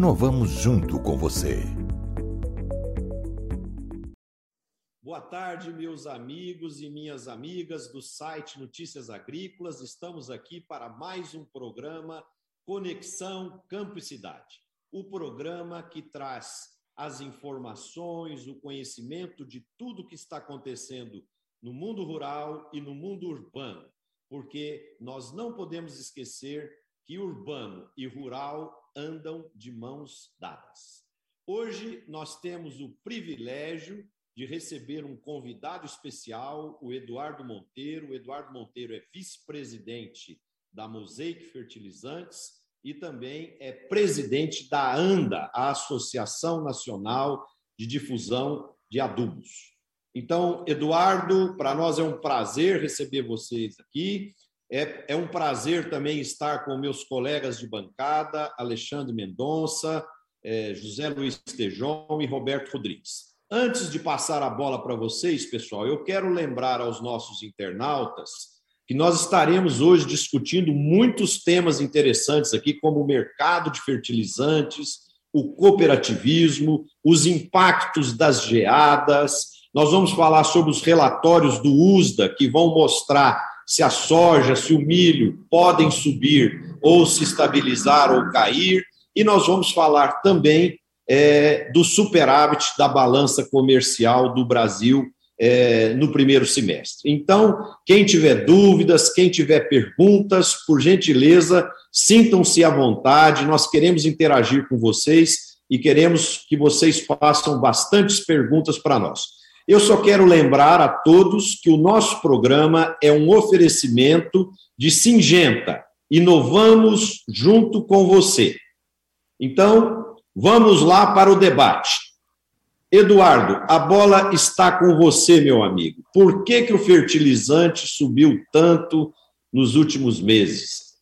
Inovamos junto com você. Boa tarde, meus amigos e minhas amigas do site Notícias Agrícolas. Estamos aqui para mais um programa Conexão Campo e Cidade. O programa que traz as informações, o conhecimento de tudo que está acontecendo no mundo rural e no mundo urbano, porque nós não podemos esquecer que urbano e rural andam de mãos dadas. Hoje nós temos o privilégio de receber um convidado especial, o Eduardo Monteiro. O Eduardo Monteiro é vice-presidente da Mosaic Fertilizantes e também é presidente da ANDA, a Associação Nacional de Difusão de Adubos. Então, Eduardo, para nós é um prazer receber vocês aqui. É, é um prazer também estar com meus colegas de bancada, Alexandre Mendonça, é, José Luiz Tejon e Roberto Rodrigues. Antes de passar a bola para vocês, pessoal, eu quero lembrar aos nossos internautas que nós estaremos hoje discutindo muitos temas interessantes aqui, como o mercado de fertilizantes, o cooperativismo, os impactos das geadas. Nós vamos falar sobre os relatórios do USDA, que vão mostrar se a soja, se o milho podem subir ou se estabilizar ou cair. E nós vamos falar também é, do superávit da balança comercial do Brasil é, no primeiro semestre. Então, quem tiver dúvidas, quem tiver perguntas, por gentileza, sintam-se à vontade. Nós queremos interagir com vocês e queremos que vocês façam bastantes perguntas para nós. Eu só quero lembrar a todos que o nosso programa é um oferecimento de Singenta. Inovamos junto com você. Então, vamos lá para o debate. Eduardo, a bola está com você, meu amigo. Por que, que o fertilizante subiu tanto nos últimos meses?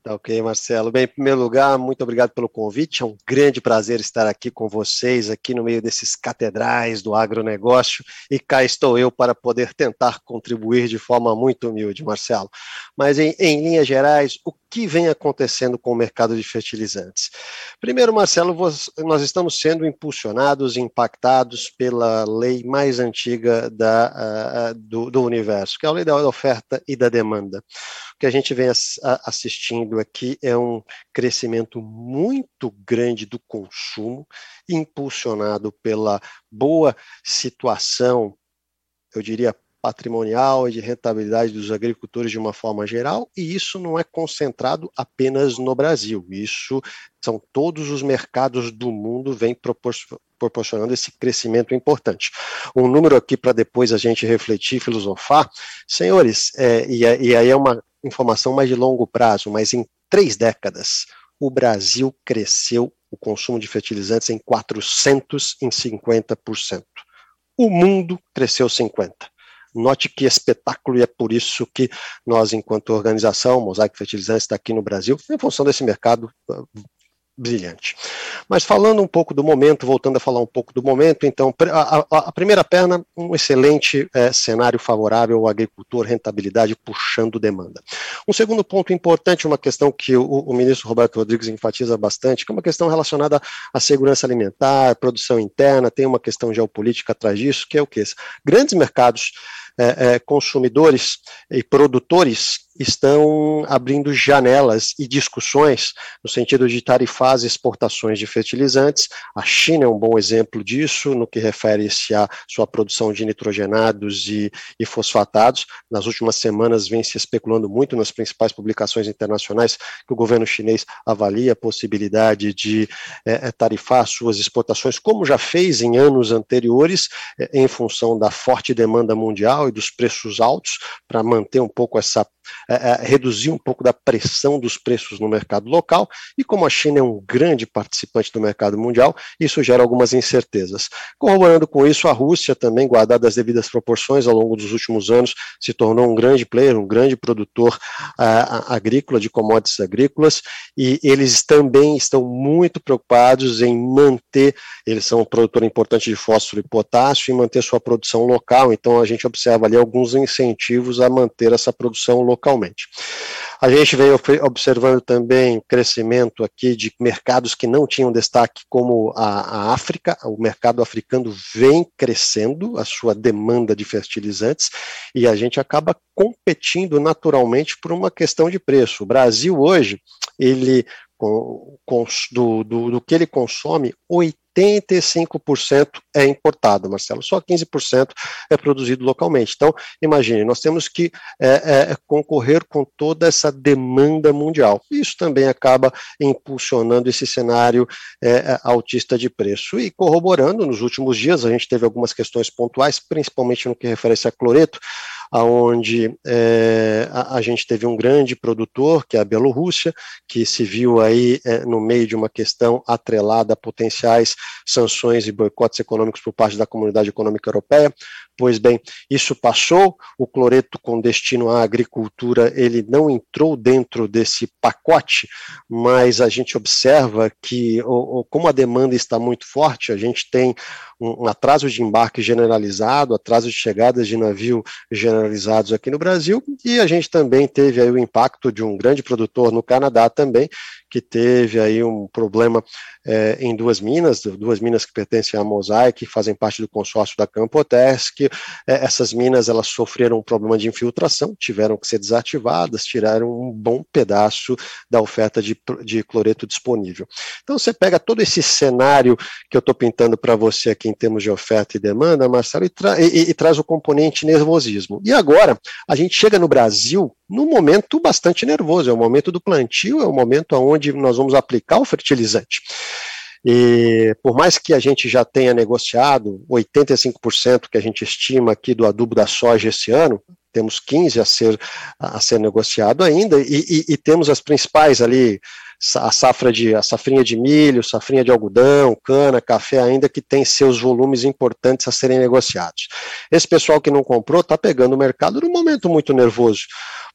Tá ok, Marcelo. Bem, em primeiro lugar, muito obrigado pelo convite. É um grande prazer estar aqui com vocês, aqui no meio desses catedrais do agronegócio. E cá estou eu para poder tentar contribuir de forma muito humilde, Marcelo. Mas, em, em linhas gerais, o que vem acontecendo com o mercado de fertilizantes? Primeiro, Marcelo, nós estamos sendo impulsionados, impactados pela lei mais antiga da, uh, do, do universo, que é a lei da oferta e da demanda que a gente vem assistindo aqui é um crescimento muito grande do consumo, impulsionado pela boa situação, eu diria, patrimonial e de rentabilidade dos agricultores de uma forma geral, e isso não é concentrado apenas no Brasil. Isso são todos os mercados do mundo vêm proporcionando esse crescimento importante. Um número aqui para depois a gente refletir, filosofar. Senhores, é, e, e aí é uma informação mais de longo prazo, mas em três décadas, o Brasil cresceu o consumo de fertilizantes em 450%. O mundo cresceu 50%. Note que espetáculo, e é por isso que nós, enquanto organização, Mosaic Fertilizantes, está aqui no Brasil, em função desse mercado brilhante. Mas falando um pouco do momento, voltando a falar um pouco do momento, então, a, a, a primeira perna, um excelente é, cenário favorável ao agricultor, rentabilidade puxando demanda. Um segundo ponto importante, uma questão que o, o ministro Roberto Rodrigues enfatiza bastante, que é uma questão relacionada à segurança alimentar, produção interna, tem uma questão geopolítica atrás disso, que é o que? Grandes mercados consumidores e produtores estão abrindo janelas e discussões no sentido de tarifar as exportações de fertilizantes. A China é um bom exemplo disso, no que refere-se à sua produção de nitrogenados e, e, fosfatados. Nas últimas semanas vem se especulando muito nas principais publicações internacionais que o governo chinês avalia a possibilidade de é, é tarifar suas exportações, como já fez em anos anteriores, é, em função da forte demanda mundial e dos preços altos, para manter um pouco essa é, reduzir um pouco da pressão dos preços no mercado local, e como a China é um grande participante do mercado mundial, isso gera algumas incertezas. Corroborando com isso, a Rússia também, guardada as devidas proporções ao longo dos últimos anos, se tornou um grande player, um grande produtor agrícola, de commodities agrícolas, e eles também estão muito preocupados em manter, eles são um produtor importante de fósforo e potássio, e manter sua produção local, então a gente observa ali alguns incentivos a manter essa produção local localmente. A gente vem observando também crescimento aqui de mercados que não tinham destaque, como a, a África. O mercado africano vem crescendo a sua demanda de fertilizantes e a gente acaba competindo naturalmente por uma questão de preço. O Brasil hoje, ele do, do, do que ele consome, 85% é importado, Marcelo, só 15% é produzido localmente. Então, imagine, nós temos que é, é, concorrer com toda essa demanda mundial. Isso também acaba impulsionando esse cenário é, é altista de preço. E corroborando, nos últimos dias, a gente teve algumas questões pontuais, principalmente no que refere a cloreto, aonde é, a, a, gente teve um grande produtor, que é a Bielorrússia, que se viu aí é, no meio de uma questão atrelada a potenciais sanções e boicotes econômicos por parte da Comunidade Econômica Europeia. Pois bem, isso passou, o cloreto com destino à agricultura, ele não entrou dentro desse pacote, mas a gente observa que, como a demanda está muito forte, a gente tem um, atraso de embarque generalizado, atraso de chegadas de navio aqui no Brasil, e a gente também teve aí o impacto de um grande produtor no Canadá também, que teve aí um problema é, em duas minas, duas minas que pertencem à Mosaic, que fazem parte do consórcio da Campotes, que é, essas minas elas sofreram um problema de infiltração, tiveram que ser desativadas, tiraram um bom pedaço da oferta de, de cloreto disponível. Então você pega todo esse cenário que eu estou pintando para você aqui em termos de oferta e demanda, Marcelo, e, tra e, e traz o componente nervosismo. E agora, a gente chega no Brasil num momento bastante nervoso, é o momento do plantio, é o momento onde nós vamos aplicar o fertilizante. E por mais que a gente já tenha negociado 85% que a gente estima aqui do adubo da soja esse ano, temos 15 a ser, a ser negociado ainda, e, e, e temos as principais ali, a safra de a safrinha de milho, safrinha de algodão, cana, café ainda que tem seus volumes importantes a serem negociados. Esse pessoal que não comprou está pegando o mercado num momento muito nervoso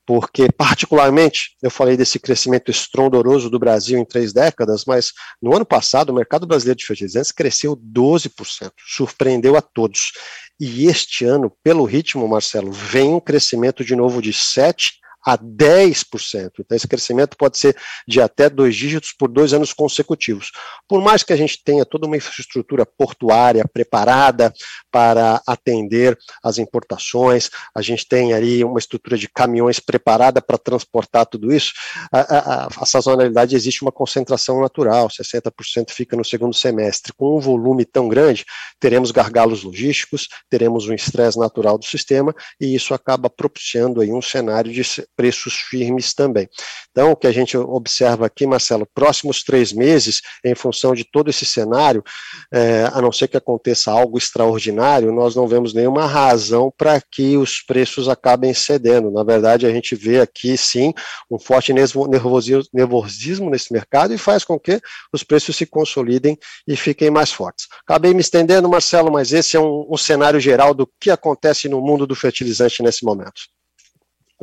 porque, particularmente, eu falei desse crescimento estrondoroso do Brasil em três décadas, mas no ano passado o mercado brasileiro de fertilizantes cresceu 12%, surpreendeu a todos. E este ano, pelo ritmo, Marcelo, vem um crescimento de novo de 7% a 10%. Então, esse crescimento pode ser de até dois dígitos por dois anos consecutivos. Por mais que a gente tenha toda uma infraestrutura portuária preparada para atender as importações, a gente tem ali uma estrutura de caminhões preparada para transportar tudo isso, a, a, a sazonalidade existe uma concentração natural, 60% fica no segundo semestre. Com um volume tão grande, teremos gargalos logísticos, teremos um estresse natural do sistema, e isso acaba propiciando aí um cenário de preços firmes também. Então, o que a gente observa aqui, Marcelo, próximos três meses, em função de todo esse cenário, é, a não ser que aconteça algo extraordinário, nós não vemos nenhuma razão para que os preços acabem cedendo. Na verdade, a gente vê aqui, sim, um forte nervosismo, nesse mercado e faz com que os preços se consolidem e fiquem mais fortes. Acabei me estendendo, Marcelo, mas esse é um, um cenário geral do que acontece no mundo do fertilizante nesse momento.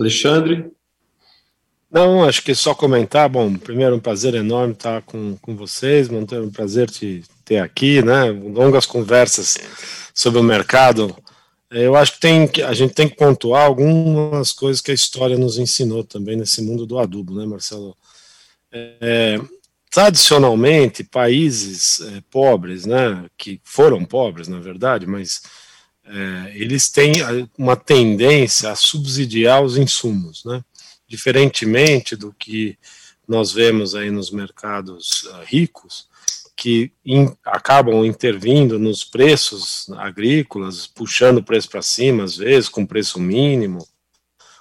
Alexandre? Não, acho que só comentar. Bom, primeiro, um prazer enorme estar com, com vocês, manter um prazer te ter aqui, né? Longas conversas sobre o mercado. Eu acho que tem, a gente tem que pontuar algumas coisas que a história nos ensinou também nesse mundo do adubo, né, Marcelo? É, tradicionalmente, países é, pobres, né, que foram pobres, na verdade, mas é, eles têm uma tendência a subsidiar os insumos, né? Diferentemente do que nós vemos aí nos mercados uh, ricos, que in, acabam intervindo nos preços agrícolas, puxando o preço para cima, às vezes com preço mínimo,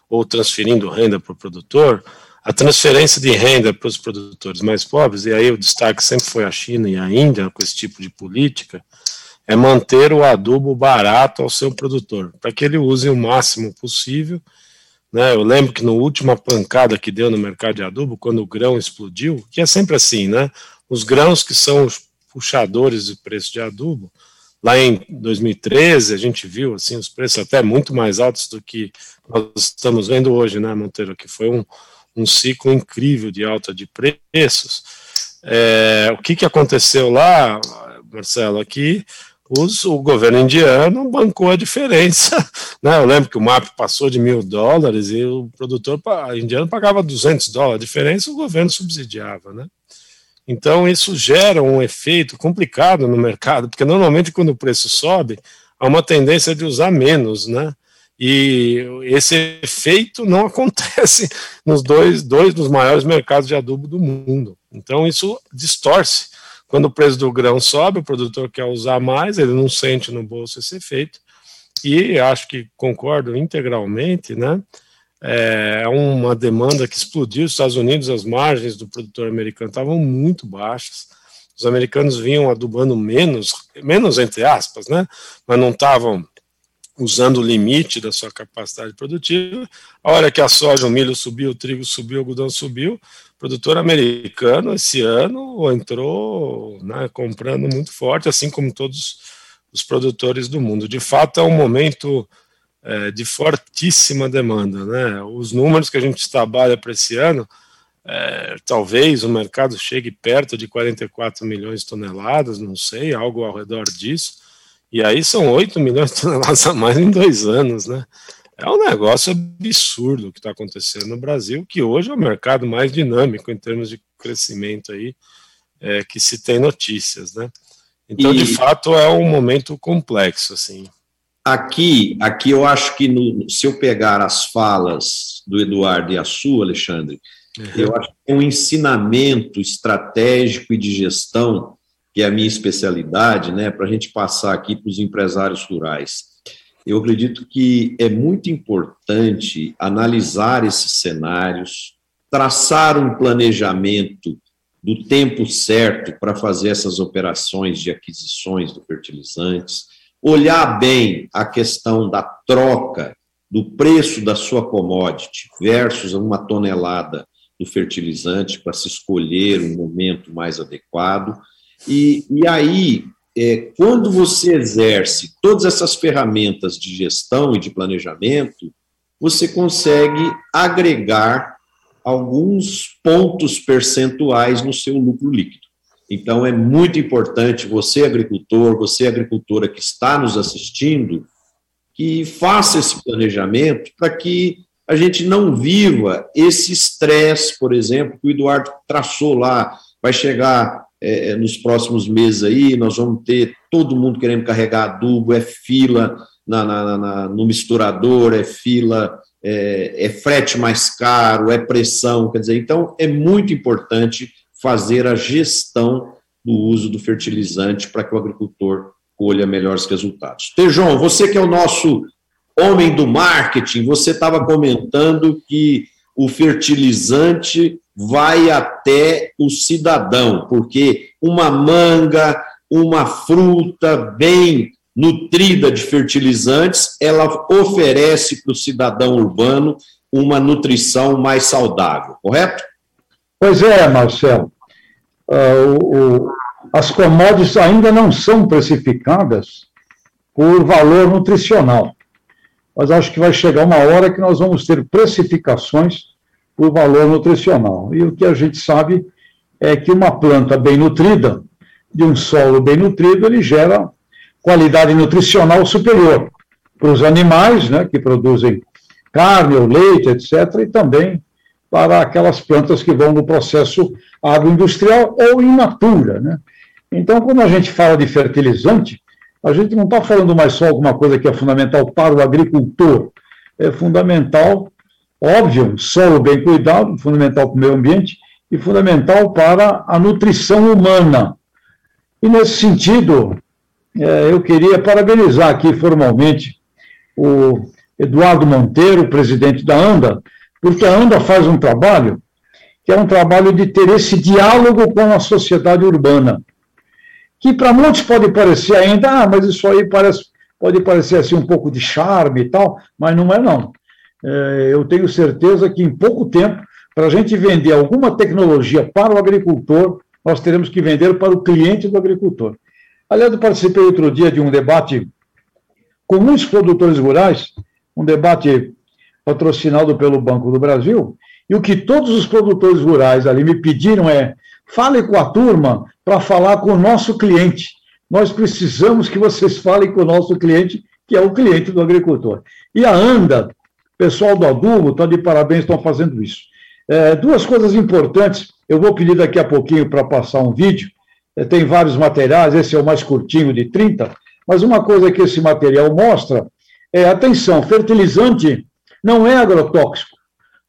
ou transferindo renda para o produtor, a transferência de renda para os produtores mais pobres, e aí o destaque sempre foi a China e a Índia com esse tipo de política, é manter o adubo barato ao seu produtor, para que ele use o máximo possível. Né? Eu lembro que no última pancada que deu no mercado de adubo, quando o grão explodiu, que é sempre assim, né? Os grãos que são os puxadores de preço de adubo, lá em 2013 a gente viu assim os preços até muito mais altos do que nós estamos vendo hoje, né, Monteiro? Que foi um, um ciclo incrível de alta de preços. É, o que, que aconteceu lá, Marcelo? Aqui os, o governo indiano bancou a diferença. Né? Eu lembro que o MAP passou de mil dólares e o produtor indiano pagava 200 dólares. A diferença o governo subsidiava. Né? Então, isso gera um efeito complicado no mercado, porque normalmente quando o preço sobe, há uma tendência de usar menos, né? E esse efeito não acontece nos dois, dois dos maiores mercados de adubo do mundo. Então, isso distorce quando o preço do grão sobe, o produtor quer usar mais, ele não sente no bolso esse efeito. E acho que concordo integralmente, né? É uma demanda que explodiu. Os Estados Unidos, as margens do produtor americano estavam muito baixas. Os americanos vinham adubando menos, menos entre aspas, né? Mas não estavam usando o limite da sua capacidade produtiva. A hora que a soja, o milho subiu, o trigo subiu, o algodão subiu, produtor americano esse ano entrou né, comprando muito forte, assim como todos os produtores do mundo. De fato, é um momento é, de fortíssima demanda. Né? Os números que a gente trabalha para esse ano, é, talvez o mercado chegue perto de 44 milhões de toneladas, não sei, algo ao redor disso. E aí são 8 milhões de toneladas a mais em dois anos, né? É um negócio absurdo o que está acontecendo no Brasil, que hoje é o mercado mais dinâmico em termos de crescimento aí, é, que se tem notícias, né? Então, e... de fato, é um momento complexo, assim. Aqui, aqui eu acho que no, se eu pegar as falas do Eduardo e a sua, Alexandre, uhum. eu acho que um ensinamento estratégico e de gestão, que é a minha especialidade, né, para a gente passar aqui para os empresários rurais eu acredito que é muito importante analisar esses cenários, traçar um planejamento do tempo certo para fazer essas operações de aquisições de fertilizantes, olhar bem a questão da troca do preço da sua commodity versus uma tonelada do fertilizante para se escolher um momento mais adequado. E, e aí é, quando você exerce todas essas ferramentas de gestão e de planejamento, você consegue agregar alguns pontos percentuais no seu lucro líquido. Então, é muito importante você, agricultor, você, agricultora que está nos assistindo, que faça esse planejamento para que a gente não viva esse estresse, por exemplo, que o Eduardo traçou lá. Vai chegar é, é, nos próximos meses aí, nós vamos ter todo mundo querendo carregar adubo, é fila na, na, na no misturador, é fila, é, é frete mais caro, é pressão, quer dizer, então é muito importante fazer a gestão do uso do fertilizante para que o agricultor colha melhores resultados. Tejon, você que é o nosso homem do marketing, você estava comentando que o fertilizante vai até o cidadão, porque uma manga, uma fruta bem nutrida de fertilizantes, ela oferece para o cidadão urbano uma nutrição mais saudável, correto? Pois é, Marcelo. Uh, o, o, as commodities ainda não são precificadas por valor nutricional, mas acho que vai chegar uma hora que nós vamos ter precificações o valor nutricional. E o que a gente sabe é que uma planta bem nutrida, de um solo bem nutrido, ele gera qualidade nutricional superior para os animais, né, que produzem carne ou leite, etc., e também para aquelas plantas que vão no processo agroindustrial ou in natura. Né? Então, quando a gente fala de fertilizante, a gente não está falando mais só alguma coisa que é fundamental para o agricultor, é fundamental Óbvio, solo bem cuidado, fundamental para o meio ambiente e fundamental para a nutrição humana. E nesse sentido, é, eu queria parabenizar aqui formalmente o Eduardo Monteiro, presidente da ANDA, porque a ANDA faz um trabalho que é um trabalho de ter esse diálogo com a sociedade urbana, que para muitos pode parecer ainda, ah, mas isso aí parece, pode parecer assim um pouco de charme e tal, mas não é não. É, eu tenho certeza que em pouco tempo, para a gente vender alguma tecnologia para o agricultor, nós teremos que vender para o cliente do agricultor. Aliás, eu participei outro dia de um debate com muitos produtores rurais, um debate patrocinado pelo Banco do Brasil, e o que todos os produtores rurais ali me pediram é: fale com a turma para falar com o nosso cliente, nós precisamos que vocês falem com o nosso cliente, que é o cliente do agricultor. E a ANDA, pessoal do adubo, está de parabéns, estão fazendo isso. É, duas coisas importantes, eu vou pedir daqui a pouquinho para passar um vídeo, é, tem vários materiais, esse é o mais curtinho, de 30, mas uma coisa que esse material mostra é, atenção, fertilizante não é agrotóxico,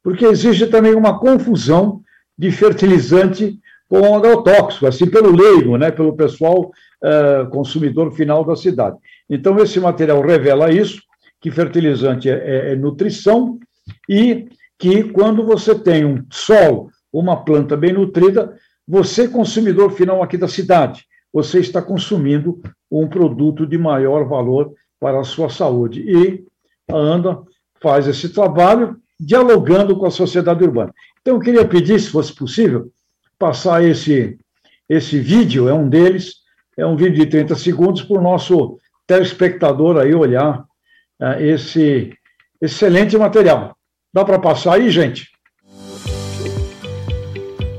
porque existe também uma confusão de fertilizante com agrotóxico, assim pelo leigo, né, pelo pessoal uh, consumidor final da cidade. Então, esse material revela isso, que fertilizante é, é, é nutrição e que quando você tem um solo, uma planta bem nutrida, você, consumidor final aqui da cidade, você está consumindo um produto de maior valor para a sua saúde. E a ANDA faz esse trabalho dialogando com a sociedade urbana. Então, eu queria pedir, se fosse possível, passar esse, esse vídeo, é um deles, é um vídeo de 30 segundos, para o nosso telespectador aí olhar esse excelente material. Dá para passar aí, gente?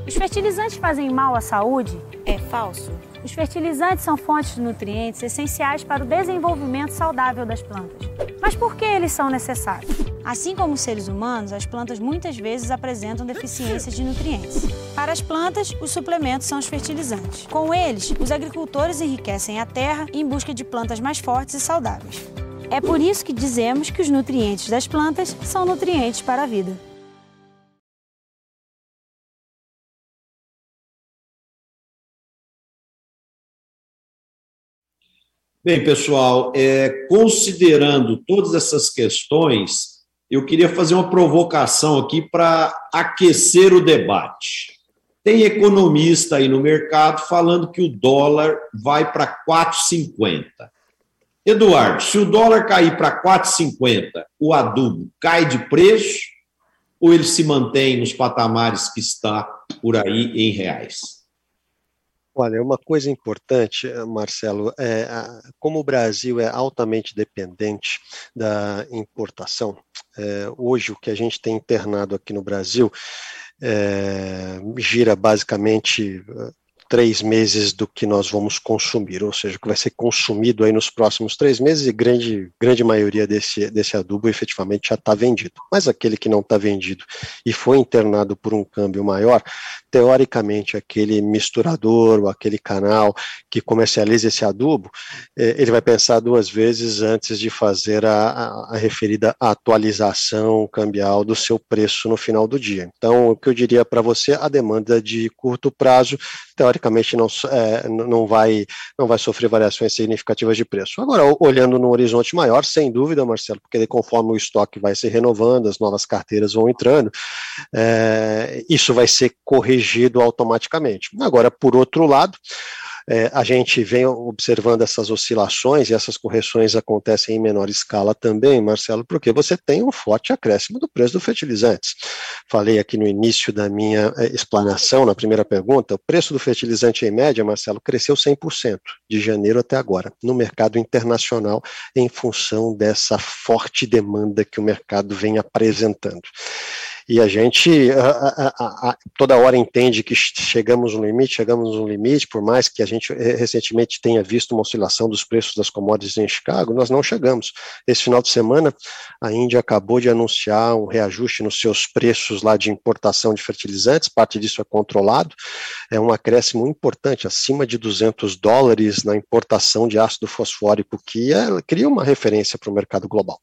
Os fertilizantes fazem mal à saúde? É falso. Os fertilizantes são fontes de nutrientes essenciais para o desenvolvimento saudável das plantas. Mas por que eles são necessários? Assim como os seres humanos, as plantas muitas vezes apresentam deficiências de nutrientes. Para as plantas, os suplementos são os fertilizantes. Com eles, os agricultores enriquecem a terra em busca de plantas mais fortes e saudáveis. É por isso que dizemos que os nutrientes das plantas são nutrientes para a vida. Bem, pessoal, é, considerando todas essas questões, eu queria fazer uma provocação aqui para aquecer o debate. Tem economista aí no mercado falando que o dólar vai para 4,50. Eduardo, se o dólar cair para 4,50, o adubo cai de preço ou ele se mantém nos patamares que está por aí em reais? Olha, uma coisa importante, Marcelo, é como o Brasil é altamente dependente da importação, é, hoje o que a gente tem internado aqui no Brasil é, gira basicamente três meses do que nós vamos consumir, ou seja, que vai ser consumido aí nos próximos três meses e grande, grande maioria desse, desse adubo efetivamente já está vendido. Mas aquele que não está vendido e foi internado por um câmbio maior, teoricamente aquele misturador ou aquele canal que comercializa esse adubo, eh, ele vai pensar duas vezes antes de fazer a, a referida atualização cambial do seu preço no final do dia. Então, o que eu diria para você, a demanda de curto prazo, teoricamente não, é, não, vai, não vai sofrer variações significativas de preço. Agora, olhando no horizonte maior, sem dúvida, Marcelo, porque conforme o estoque vai se renovando, as novas carteiras vão entrando, é, isso vai ser corrigido automaticamente. Agora, por outro lado, é, a gente vem observando essas oscilações e essas correções acontecem em menor escala também, Marcelo, porque você tem um forte acréscimo do preço dos fertilizantes. Falei aqui no início da minha é, explanação, na primeira pergunta, o preço do fertilizante em média, Marcelo, cresceu 100% de janeiro até agora, no mercado internacional, em função dessa forte demanda que o mercado vem apresentando. E a gente a, a, a, toda hora entende que chegamos no limite, chegamos no limite, por mais que a gente eh, recentemente tenha visto uma oscilação dos preços das commodities em Chicago, nós não chegamos. Esse final de semana, a Índia acabou de anunciar um reajuste nos seus preços lá de importação de fertilizantes, parte disso é controlado, é um acréscimo importante, acima de 200 dólares na importação de ácido fosfórico, que é, cria uma referência para o mercado global.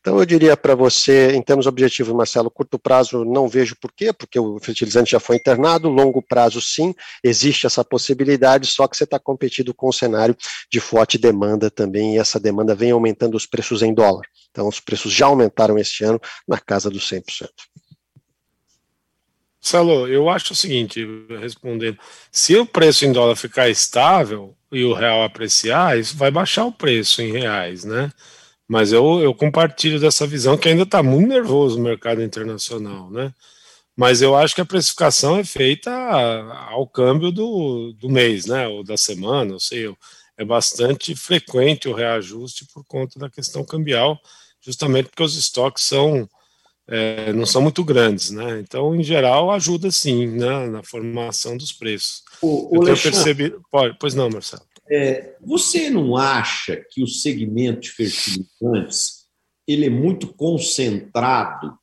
Então, eu diria para você, em termos objetivos, Marcelo, curto prazo, prazo não vejo por quê, porque o fertilizante já foi internado, longo prazo sim, existe essa possibilidade, só que você está competindo com um cenário de forte demanda também, e essa demanda vem aumentando os preços em dólar. Então, os preços já aumentaram este ano na casa dos 100%. Salo, eu acho o seguinte, respondendo, se o preço em dólar ficar estável e o real apreciar, isso vai baixar o preço em reais, né? Mas eu, eu compartilho dessa visão que ainda está muito nervoso o mercado internacional, né? Mas eu acho que a precificação é feita ao câmbio do, do mês, né? Ou da semana, não sei. É bastante frequente o reajuste por conta da questão cambial, justamente porque os estoques são é, não são muito grandes, né? Então, em geral, ajuda sim né, na formação dos preços. O, o eu tenho percebido. Pode, pois não, Marcelo. É, você não acha que o segmento de fertilizantes ele é muito concentrado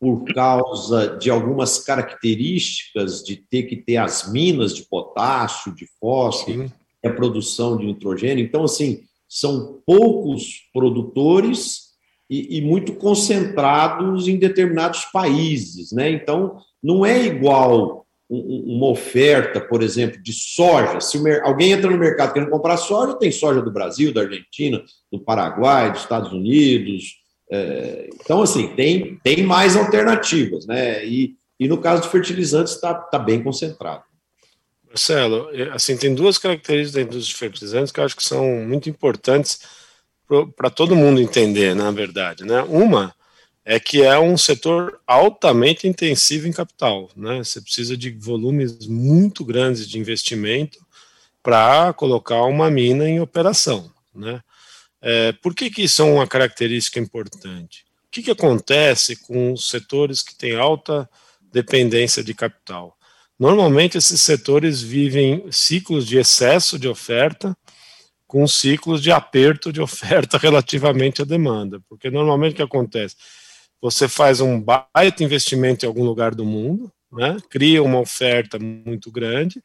por causa de algumas características de ter que ter as minas de potássio, de fósforo, a produção de nitrogênio. Então, assim, são poucos produtores e, e, muito concentrados em determinados países, né? Então, não é igual uma oferta, por exemplo, de soja. Se alguém entra no mercado querendo comprar soja, tem soja do Brasil, da Argentina, do Paraguai, dos Estados Unidos. É, então, assim, tem, tem mais alternativas, né? E, e no caso de fertilizantes, está tá bem concentrado. Marcelo, é, assim, tem duas características da indústria de fertilizantes que eu acho que são muito importantes para todo mundo entender, na verdade. Né? Uma é que é um setor altamente intensivo em capital. Né? Você precisa de volumes muito grandes de investimento para colocar uma mina em operação. Né? É, por que, que isso é uma característica importante? O que, que acontece com os setores que têm alta dependência de capital? Normalmente, esses setores vivem ciclos de excesso de oferta com ciclos de aperto de oferta relativamente à demanda. Porque normalmente o que acontece? Você faz um baita investimento em algum lugar do mundo, né, cria uma oferta muito grande,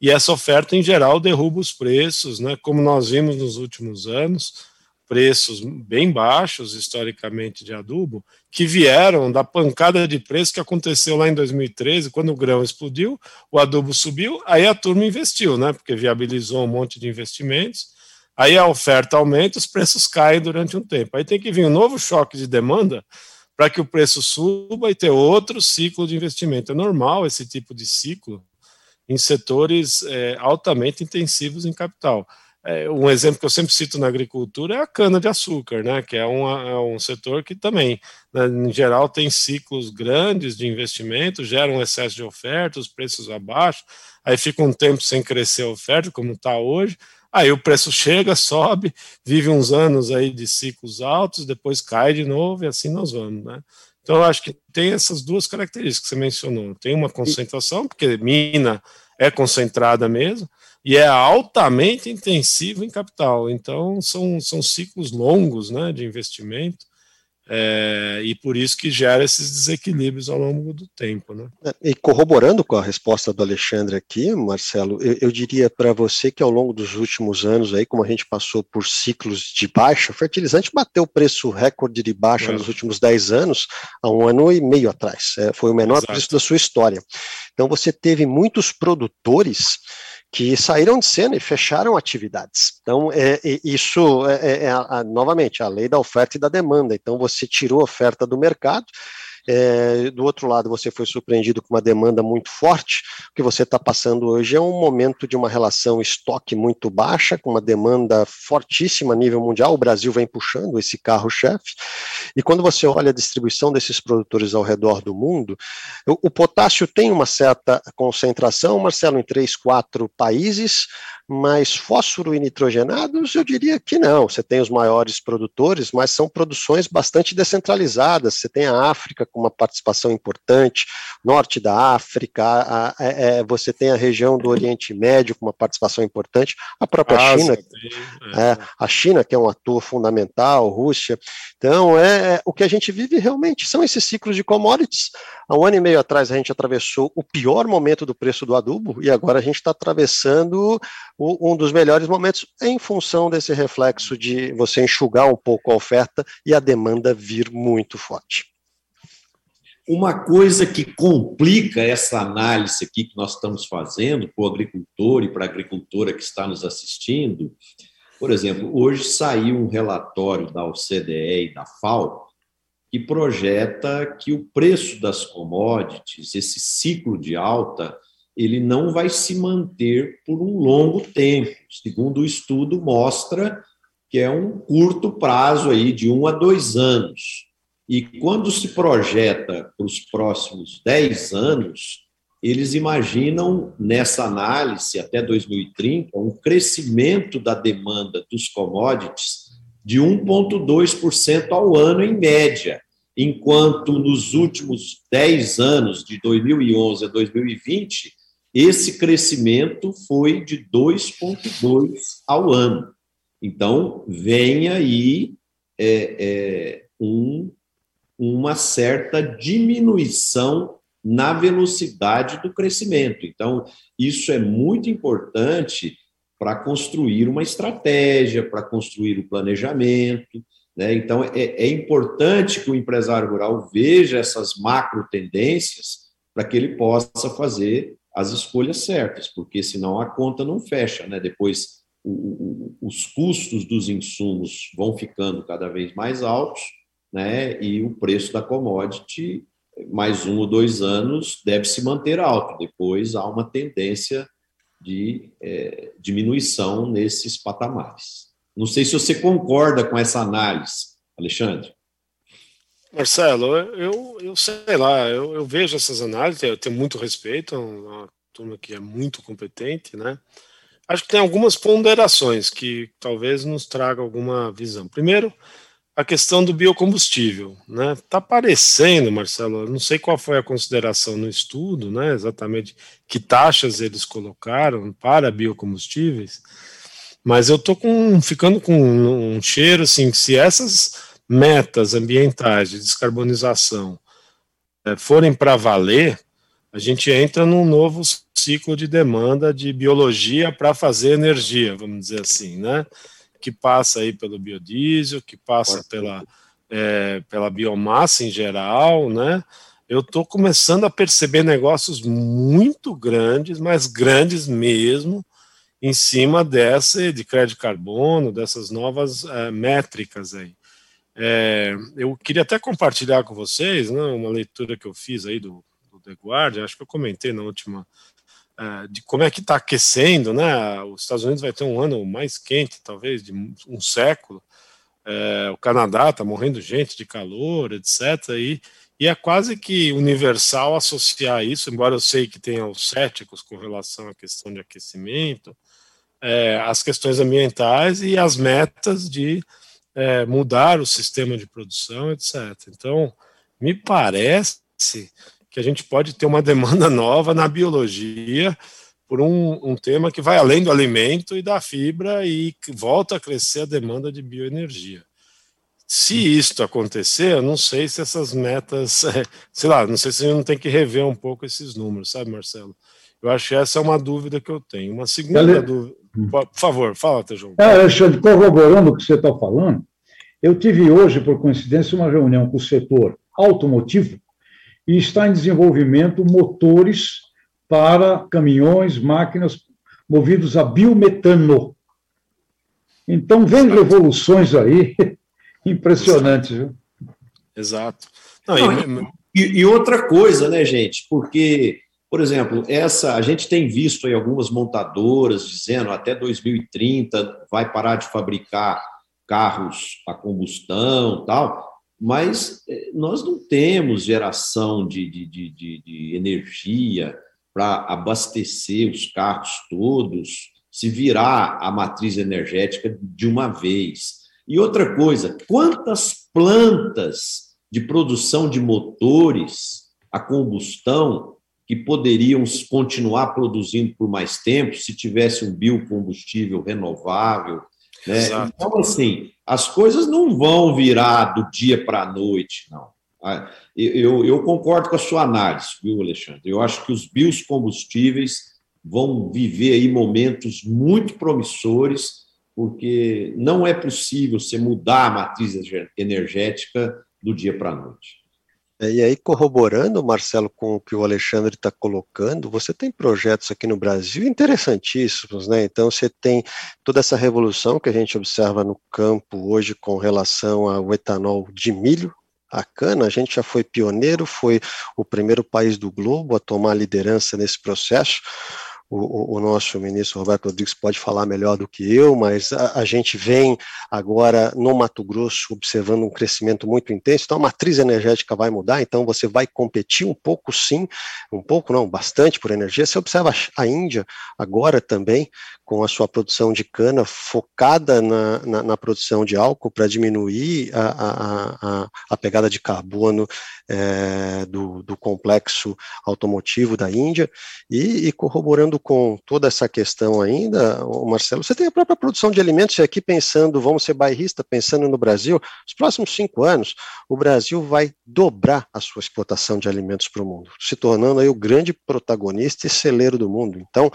e essa oferta, em geral, derruba os preços, né, como nós vimos nos últimos anos, preços bem baixos, historicamente, de adubo, que vieram da pancada de preço que aconteceu lá em 2013, quando o grão explodiu, o adubo subiu, aí a turma investiu, né, porque viabilizou um monte de investimentos, Aí a oferta aumenta, os preços caem durante um tempo. Aí tem que vir um novo choque de demanda para que o preço suba e ter outro ciclo de investimento. É normal esse tipo de ciclo em setores é, altamente intensivos em capital. É, um exemplo que eu sempre cito na agricultura é a cana-de-açúcar, né, que é, é, um setor que também, né, em geral, tem ciclos grandes de investimento, gera um excesso de oferta, os preços abaixo, aí fica um tempo sem crescer a oferta, como está hoje, Aí o preço chega, sobe, vive uns anos aí de ciclos altos, depois cai de novo e assim nós vamos, né? Então eu acho que tem essas duas características que você mencionou. Tem uma concentração, porque mina é concentrada mesmo, e é altamente intensivo em capital. Então são, são ciclos longos né, de investimento é, e por isso que gera esses desequilíbrios ao longo do tempo. Né? E corroborando com a resposta do Alexandre aqui, Marcelo, eu, eu diria para você que ao longo dos últimos anos, aí, como a gente passou por ciclos de baixa, o fertilizante bateu o preço recorde de baixa é. nos últimos 10 anos, há um ano e meio atrás. É, foi o menor Exato. preço da sua história. Então você teve muitos produtores que saíram de cena e fecharam atividades. Então, é, isso é, é, é novamente a lei da oferta e da demanda. Então, você tirou a oferta do mercado é, do outro lado, você foi surpreendido com uma demanda muito forte. O que você está passando hoje é um momento de uma relação estoque muito baixa, com uma demanda fortíssima a nível mundial. O Brasil vem puxando esse carro-chefe. E quando você olha a distribuição desses produtores ao redor do mundo, o, o potássio tem uma certa concentração, Marcelo, em três, quatro países mas fósforo e nitrogenados, eu diria que não. Você tem os maiores produtores, mas são produções bastante descentralizadas. Você tem a África com uma participação importante, norte da África, a, a, é, é você tem a região do Oriente Médio com uma participação importante, a própria ah, China, é. É, a China que é um ator fundamental, Rússia. Então, é, é, o que a gente vive realmente são esses ciclos de commodities. Há um ano e meio atrás a gente atravessou o pior momento do preço do adubo e agora a gente está atravessando um dos melhores momentos em função desse reflexo de você enxugar um pouco a oferta e a demanda vir muito forte. Uma coisa que complica essa análise aqui que nós estamos fazendo para o agricultor e para a agricultora que está nos assistindo, por exemplo, hoje saiu um relatório da OCDE e da FAO que projeta que o preço das commodities, esse ciclo de alta, ele não vai se manter por um longo tempo. Segundo o estudo mostra que é um curto prazo aí de um a dois anos. E quando se projeta para os próximos dez anos, eles imaginam nessa análise até 2030 um crescimento da demanda dos commodities de 1,2% ao ano em média, enquanto nos últimos 10 anos, de 2011 a 2020, esse crescimento foi de 2,2 ao ano. Então, vem aí é, é, um, uma certa diminuição na velocidade do crescimento. Então, isso é muito importante para construir uma estratégia, para construir o planejamento. Né? Então, é, é importante que o empresário rural veja essas macro tendências para que ele possa fazer as escolhas certas, porque senão a conta não fecha, né? Depois o, o, os custos dos insumos vão ficando cada vez mais altos, né? E o preço da commodity, mais um ou dois anos, deve se manter alto. Depois há uma tendência de é, diminuição nesses patamares. Não sei se você concorda com essa análise, Alexandre. Marcelo, eu, eu sei lá, eu, eu vejo essas análises, eu tenho muito respeito, é uma turma que é muito competente, né? Acho que tem algumas ponderações que talvez nos traga alguma visão. Primeiro, a questão do biocombustível, né? Tá parecendo, Marcelo, não sei qual foi a consideração no estudo, né? Exatamente que taxas eles colocaram para biocombustíveis, mas eu tô com, ficando com um cheiro assim, que se essas metas ambientais de descarbonização é, forem para valer, a gente entra num novo ciclo de demanda de biologia para fazer energia, vamos dizer assim, né? Que passa aí pelo biodiesel, que passa pela, é, pela biomassa em geral, né? Eu estou começando a perceber negócios muito grandes, mas grandes mesmo, em cima dessa de crédito de carbono, dessas novas é, métricas aí. É, eu queria até compartilhar com vocês né, uma leitura que eu fiz aí do, do The Guardian, acho que eu comentei na última, é, de como é que está aquecendo, né? Os Estados Unidos vai ter um ano mais quente, talvez, de um século. É, o Canadá está morrendo gente de calor, etc. E, e é quase que universal associar isso, embora eu sei que tenha os céticos com relação à questão de aquecimento, é, as questões ambientais e as metas de é, mudar o sistema de produção, etc. Então, me parece que a gente pode ter uma demanda nova na biologia por um, um, tema que vai além do alimento e da fibra e volta a crescer a demanda de bioenergia. Se isto acontecer, eu não sei se essas metas, sei lá, não sei se a gente não tem que rever um pouco esses números, sabe, Marcelo? Eu acho que essa é uma dúvida que eu tenho. Uma segunda dúvida. Por favor, fala, Tejão. É, corroborando o que você está falando, eu tive hoje, por coincidência, uma reunião com o setor automotivo e está em desenvolvimento motores para caminhões, máquinas movidos a biometano. Então, vem Exato. revoluções aí impressionantes. Exato. Viu? Exato. Não, e, e, outra coisa, né, gente? Porque por exemplo, essa a gente tem visto aí algumas montadoras dizendo até 2030 vai parar de fabricar carros a combustão, tal, mas eh, nós não temos geração de, de, de, de energia para abastecer os carros todos, se virar a matriz energética de uma vez. E outra coisa, quantas plantas de produção de motores a combustão que poderiam continuar produzindo por mais tempo se tivesse um biocombustível renovável. Né? Então, assim, as coisas não vão virar do dia para a noite, não. Ah, eu, eu, concordo com a sua análise, viu, Alexandre? Eu acho que os biocombustíveis vão viver aí momentos muito promissores, porque não é possível você mudar a matriz energética do dia para a noite. É, e aí, corroborando, Marcelo, com o que o Alexandre está colocando, você tem projetos aqui no Brasil interessantíssimos, né? Então, você tem toda essa revolução que a gente observa no campo hoje com relação ao etanol de milho, a cana, a gente já foi pioneiro, foi o primeiro país do globo a tomar liderança nesse processo o, o, nosso ministro Roberto Rodrigues pode falar melhor do que eu, mas a, a, gente vem agora no Mato Grosso observando um crescimento muito intenso, então a matriz energética vai mudar, então você vai competir um pouco sim, um pouco não, bastante por energia. Você observa a Índia agora também com a sua produção de cana focada na, na, na produção de álcool para diminuir a, a, a, a, pegada de carbono é, do, do, complexo automotivo da Índia, e, e, corroborando com toda essa questão ainda, Marcelo, você tem a própria produção de alimentos, e aqui pensando, vamos ser bairrista, pensando no Brasil, nos próximos cinco anos, o Brasil vai dobrar a sua exportação de alimentos para o mundo, se tornando aí o grande protagonista e celeiro do mundo. Então,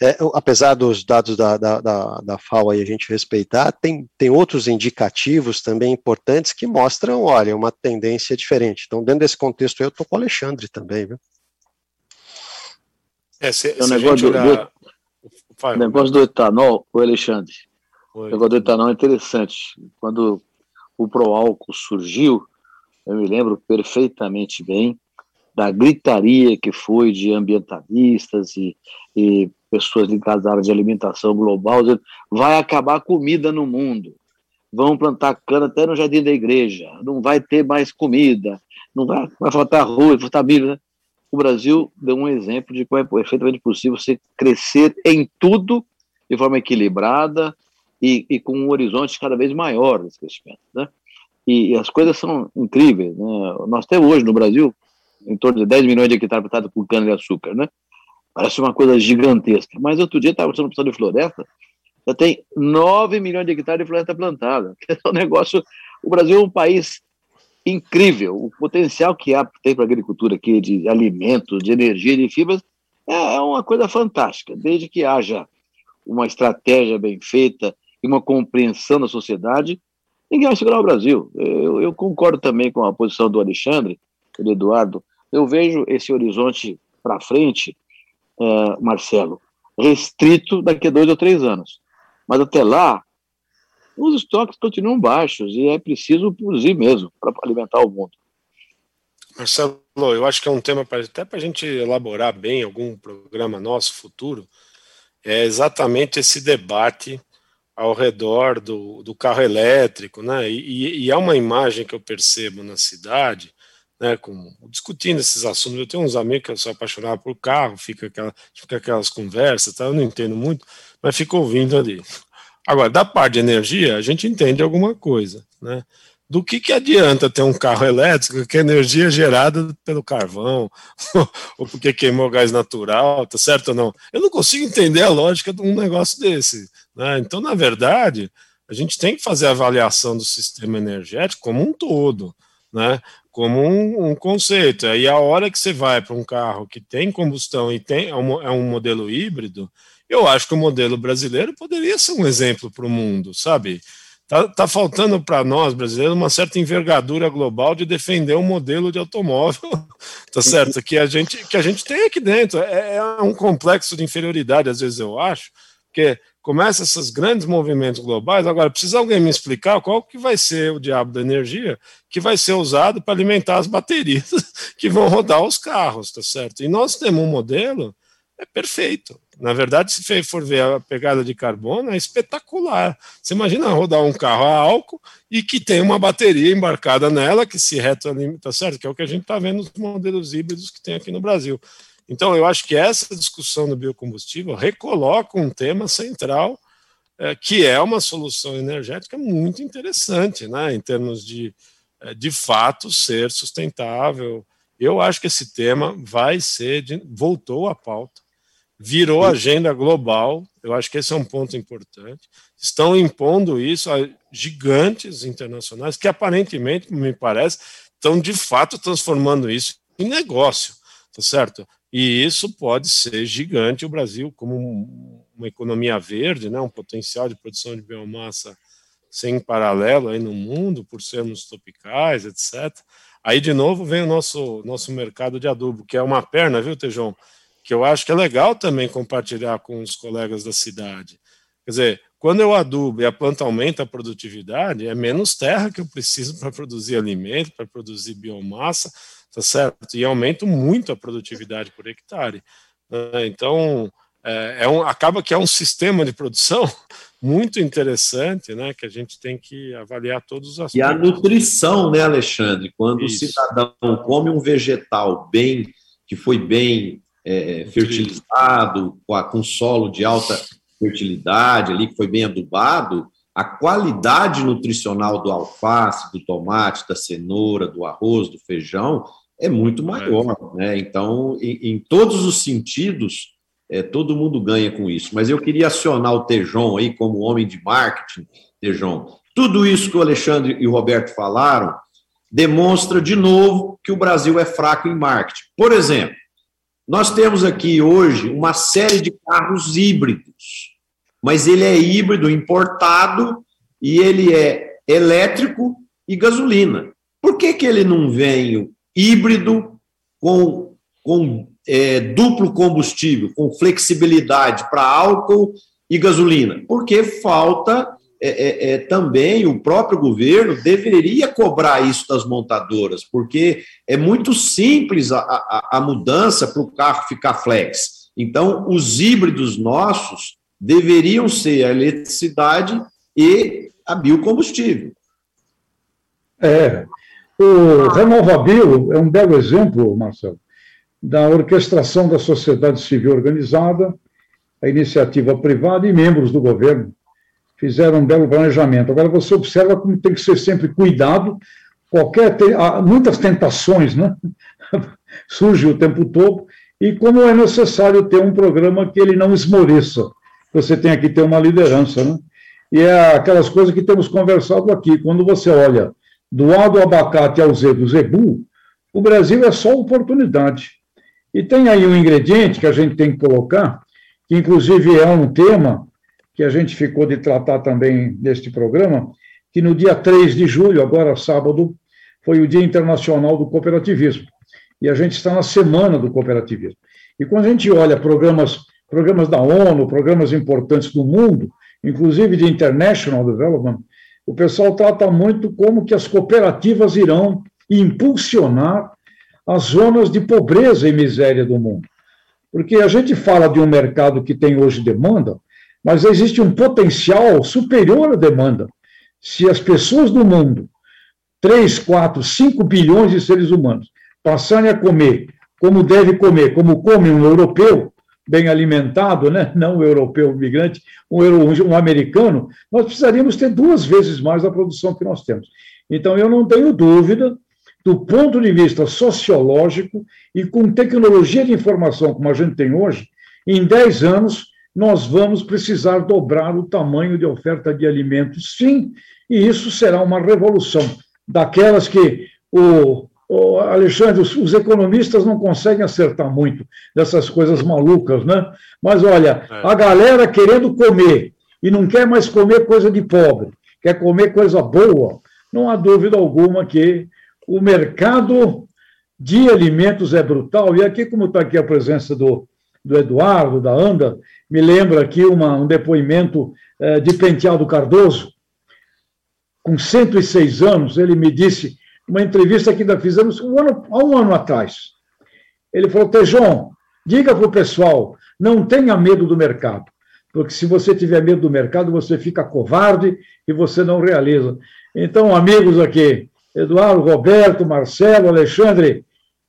é, apesar dos dados da, da, da, da FAO aí a gente respeitar, tem, tem outros indicativos também importantes que mostram, olha, uma tendência diferente. Então, dentro desse contexto, eu estou com o Alexandre também, viu? É, se, o negócio, do, do, o negócio do etanol, o Alexandre, Oi. o negócio do etanol é interessante. Quando o Proálcool surgiu, eu me lembro perfeitamente bem da gritaria que foi de ambientalistas e, e pessoas ligadas à área de alimentação global, dizendo, vai acabar comida no mundo, vão plantar cana até no jardim da igreja, não vai ter mais comida, não vai, vai faltar arroz, vai faltar milho. Né? O Brasil deu um exemplo de como é perfeitamente possível você crescer em tudo de forma equilibrada e, e com um horizonte cada vez maior desse crescimento. Né? E, e as coisas são incríveis. Né? Nós temos hoje no Brasil em torno de 10 milhões de hectares plantados por cana-de-açúcar, né? Parece uma coisa gigantesca. Mas outro dia estava por de floresta, já tem 9 milhões de hectares de floresta plantada. É um negócio. O Brasil é um país incrível. O potencial que há, tem para a agricultura aqui de alimentos, de energia, de fibras, é, é uma coisa fantástica. Desde que haja uma estratégia bem feita e uma compreensão da sociedade, ninguém vai segurar o Brasil. Eu, eu concordo também com a posição do Alexandre, do Eduardo. Eu vejo esse horizonte para frente é, Marcelo, restrito daqui a dois ou três anos. Mas até lá, os estoques continuam baixos e é preciso produzir mesmo para alimentar o mundo. Marcelo, eu acho que é um tema pra, até para a gente elaborar bem algum programa nosso futuro, é exatamente esse debate ao redor do, do carro elétrico, né? E, e, é uma imagem que eu percebo na cidade né, com, discutindo esses assuntos. Eu tenho uns amigos que eu sou apaixonado por carro, fica, aquela, fica aquelas conversas, tá? eu não entendo muito, mas fico ouvindo ali. Agora, da parte de energia, a gente entende alguma coisa, né? Do que, que adianta ter um carro elétrico que a energia é gerada pelo carvão, ou porque queimou gás natural, tá certo ou não? Eu não consigo entender a lógica de um negócio desse. Né? Então, na verdade, a gente tem que fazer a avaliação do sistema energético como um todo, né? Como um, um, conceito. Aí a hora que você vai para um carro que tem combustão e tem é um, é um modelo híbrido, eu acho que o modelo brasileiro poderia ser um exemplo para o mundo, sabe? Tá, tá faltando para nós brasileiros uma certa envergadura global de defender um modelo de automóvel, tá certo? Que a gente que a gente tem aqui dentro é, é um complexo de inferioridade às vezes eu acho, porque começa esses grandes movimentos globais. Agora, precisa alguém me explicar qual que vai ser o diabo da energia que vai ser usado para alimentar as baterias que vão rodar os carros, tá certo? E nós temos um modelo é perfeito. Na verdade, se for ver a pegada de carbono, é espetacular. Você imagina rodar um carro a álcool e que tem uma bateria embarcada nela que se retroalimenta, tá certo? Que é o que a gente está vendo nos modelos híbridos que tem aqui no Brasil. Então, eu acho que essa discussão do biocombustível recoloca um tema central, é, que é uma solução energética muito interessante, né, em termos de, é, de fato, ser sustentável. Eu acho que esse tema vai ser, de, voltou à pauta, virou agenda global, eu acho que esse é um ponto importante. Estão impondo isso a gigantes internacionais que aparentemente, me parece, estão de fato transformando isso em negócio, tá certo? E isso pode ser gigante. O Brasil, como uma economia verde, né, um potencial de produção de biomassa sem paralelo aí no mundo, por sermos tropicais, etc. Aí, de novo, vem o nosso, nosso mercado de adubo, que é uma perna, viu, Tejão? Que eu acho que é legal também compartilhar com os colegas da cidade. Quer dizer, quando eu adubo e a planta aumenta a produtividade, é menos terra que eu preciso para produzir alimento, para produzir biomassa, tá certo? E aumento muito a produtividade por hectare. Né? Então, é, é um, acaba que é um sistema de produção muito interessante, né, que a gente tem que avaliar todos os aspectos. E a nutrição, né, Alexandre? Quando Isso. o cidadão come um vegetal bem, que foi bem é, fertilizado, com, a, com solo de alta fertilidade ali, que foi bem adubado, a qualidade nutricional do alface, do tomate, da cenoura, do arroz, do feijão é muito maior, né? Então, em, em todos os sentidos, é, todo mundo ganha com isso. Mas eu queria acionar o Tejon aí como homem de marketing, Tejon. Tudo isso que o Alexandre e o Roberto falaram demonstra de novo que o Brasil é fraco em marketing. Por exemplo, nós temos aqui hoje uma série de carros híbridos mas ele é híbrido importado e ele é elétrico e gasolina. Por que, que ele não vem híbrido com, com é, duplo combustível, com flexibilidade para álcool e gasolina? Porque falta é, é, é, também o próprio governo deveria cobrar isso das montadoras, porque é muito simples a, a, a mudança para o carro ficar flex. Então, os híbridos nossos deveriam ser a eletricidade e a biocombustível. É. O Renovabil é um belo exemplo, Marcelo, da orquestração da sociedade civil organizada, a iniciativa privada e membros do governo fizeram um belo planejamento. Agora você observa como tem que ser sempre cuidado, qualquer muitas tentações, né? Surge o tempo todo e como é necessário ter um programa que ele não esmoreça você tem que ter uma liderança, né? E é aquelas coisas que temos conversado aqui. Quando você olha do A do abacate ao Z do zebu, o Brasil é só oportunidade. E tem aí um ingrediente que a gente tem que colocar, que inclusive é um tema que a gente ficou de tratar também neste programa, que no dia 3 de julho, agora sábado, foi o Dia Internacional do Cooperativismo. E a gente está na semana do cooperativismo. E quando a gente olha programas programas da ONU, programas importantes do mundo, inclusive de international development, o pessoal trata muito como que as cooperativas irão impulsionar as zonas de pobreza e miséria do mundo. Porque a gente fala de um mercado que tem hoje demanda, mas existe um potencial superior à demanda. Se as pessoas do mundo, 3, 4, 5 bilhões de seres humanos, passarem a comer como deve comer, como come um europeu, bem alimentado, né? não o europeu migrante, um, um americano, nós precisaríamos ter duas vezes mais a produção que nós temos. Então, eu não tenho dúvida, do ponto de vista sociológico e com tecnologia de informação como a gente tem hoje, em 10 anos nós vamos precisar dobrar o tamanho de oferta de alimentos, sim, e isso será uma revolução daquelas que o oh, Alexandre, os, os, economistas não conseguem acertar muito dessas coisas malucas, né? Mas olha, é. a galera querendo comer e não quer mais comer coisa de pobre, quer comer coisa boa, não há dúvida alguma que o mercado de alimentos é brutal. E aqui, como está aqui a presença do, do Eduardo, da Anda, me lembra aqui uma, um depoimento eh, de Penteado Cardoso, com 106 anos, ele me disse uma entrevista que ainda fizemos um ano, há um ano atrás. Ele falou: Tejon, diga para o pessoal, não tenha medo do mercado, porque se você tiver medo do mercado, você fica covarde e você não realiza. Então, amigos aqui, Eduardo, Roberto, Marcelo, Alexandre,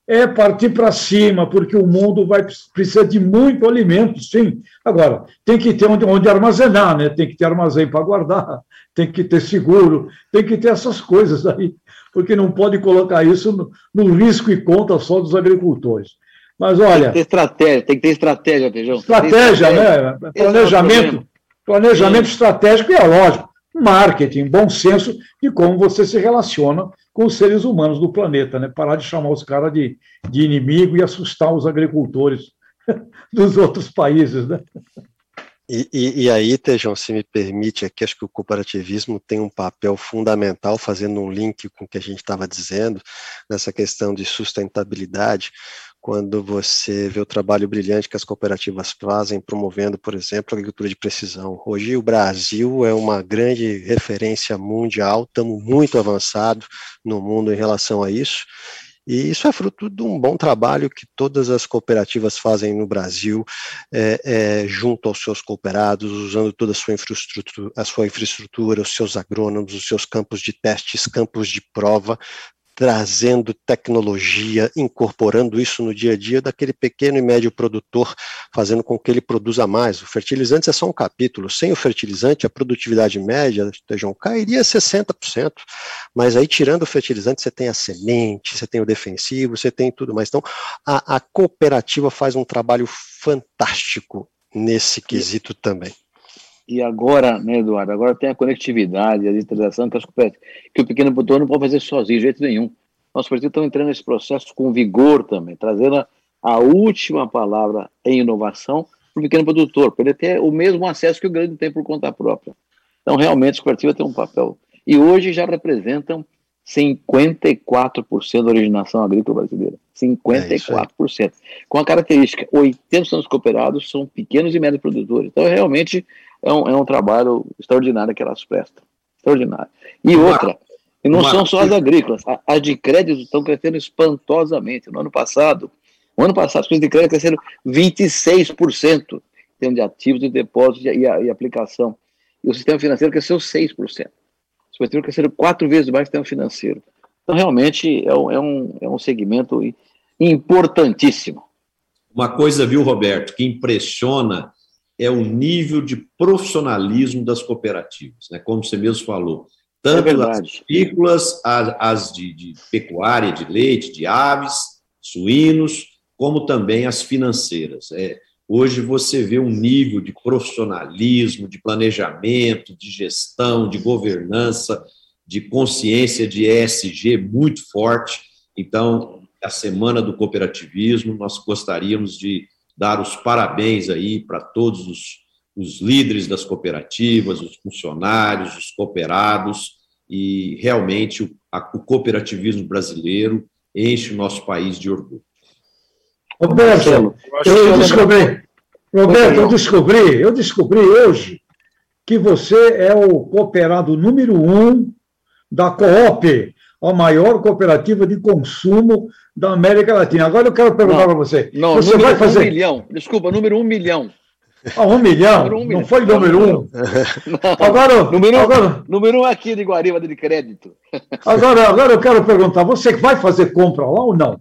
é partir para cima, porque o mundo vai precisar de muito alimento, sim. Agora, tem que ter onde, onde armazenar, né? tem que ter armazém para guardar, tem que ter seguro, tem que ter essas coisas aí porque não pode colocar isso no, no risco e conta só dos agricultores. Mas olha. Tem que ter estratégia, tem que ter estratégia, Feijão. Estratégia, estratégia, né? Planejamento, é planejamento estratégico e é lógico. Marketing, bom senso de como você se relaciona com os seres humanos do planeta, né? Parar de chamar os caras de, de inimigo e assustar os agricultores dos outros países, né? E, e, e, aí, Tejão, se me permite, aqui acho que o cooperativismo tem um papel fundamental, fazendo um link com o que a gente estava dizendo, nessa questão de sustentabilidade, quando você vê o trabalho brilhante que as cooperativas fazem, promovendo, por exemplo, a agricultura de precisão. Hoje o Brasil é uma grande referência mundial, estamos muito avançados no mundo em relação a isso, e isso é fruto de um bom trabalho que todas as cooperativas fazem no Brasil, é, é, junto aos seus cooperados, usando toda a sua infraestrutura, a sua infraestrutura, os seus agrônomos, os seus campos de testes, campos de prova, trazendo tecnologia, incorporando isso no dia a dia daquele pequeno e médio produtor, fazendo com que ele produza mais. O fertilizante é só um capítulo. Sem o fertilizante, a produtividade média, Tejão, cairia 60%. Mas aí, tirando o fertilizante, você tem a semente, você tem o defensivo, você tem tudo mais. Então, a, a cooperativa faz um trabalho fantástico nesse quesito também. E agora, né, Eduardo, agora tem a conectividade, a digitalização que, que o pequeno produtor não pode fazer sozinho, de jeito nenhum. Nossos partidos estão entrando nesse processo com vigor também, trazendo a, a última palavra em inovação para o pequeno produtor, para ele ter o mesmo acesso que o grande tem por conta própria. Então, realmente, as cooperativas têm um papel. E hoje já representam 54% da originação agrícola brasileira. 54%. É com a característica, 80% dos cooperados são pequenos e médios produtores. Então, realmente, é um, é um trabalho extraordinário que elas prestam. Extraordinário. E outra, e não são só as agrícolas, as de crédito estão crescendo espantosamente. No ano passado, no ano passado, as coisas de crédito cresceram 26% em termos de ativos e depósitos e, e, e aplicação. E o sistema financeiro cresceu 6% substituir cresceram quatro vezes mais que o sistema financeiro. Então, realmente, é um, é um, é um segmento importantíssimo. Uma coisa, viu, Roberto, que impressiona é o nível de profissionalismo das cooperativas, né? como você mesmo falou. Tanto é as agrícolas, as, as de, de pecuária, de leite, de aves, suínos, como também as financeiras. É, Hoje você vê um nível de profissionalismo, de planejamento, de gestão, de governança, de consciência de ESG muito forte. Então, a semana do cooperativismo, nós gostaríamos de dar os parabéns aí para todos os, os líderes das cooperativas, os funcionários, os cooperados, e realmente o, a, o cooperativismo brasileiro enche o nosso país de orgulho. Roberto, eu, eu descobri, Roberto, eu descobri, eu descobri hoje que você é o cooperado número um da Coop, a maior cooperativa de consumo da América Latina. Agora eu quero perguntar para você. Não, você vai fazer... um milhão. Desculpa, número um milhão. Ah, um milhão? Um milhão. Não foi número um? Não. Agora, número, agora, número um aqui de Guariba de crédito. Agora, agora eu quero perguntar, você vai fazer compra lá ou não?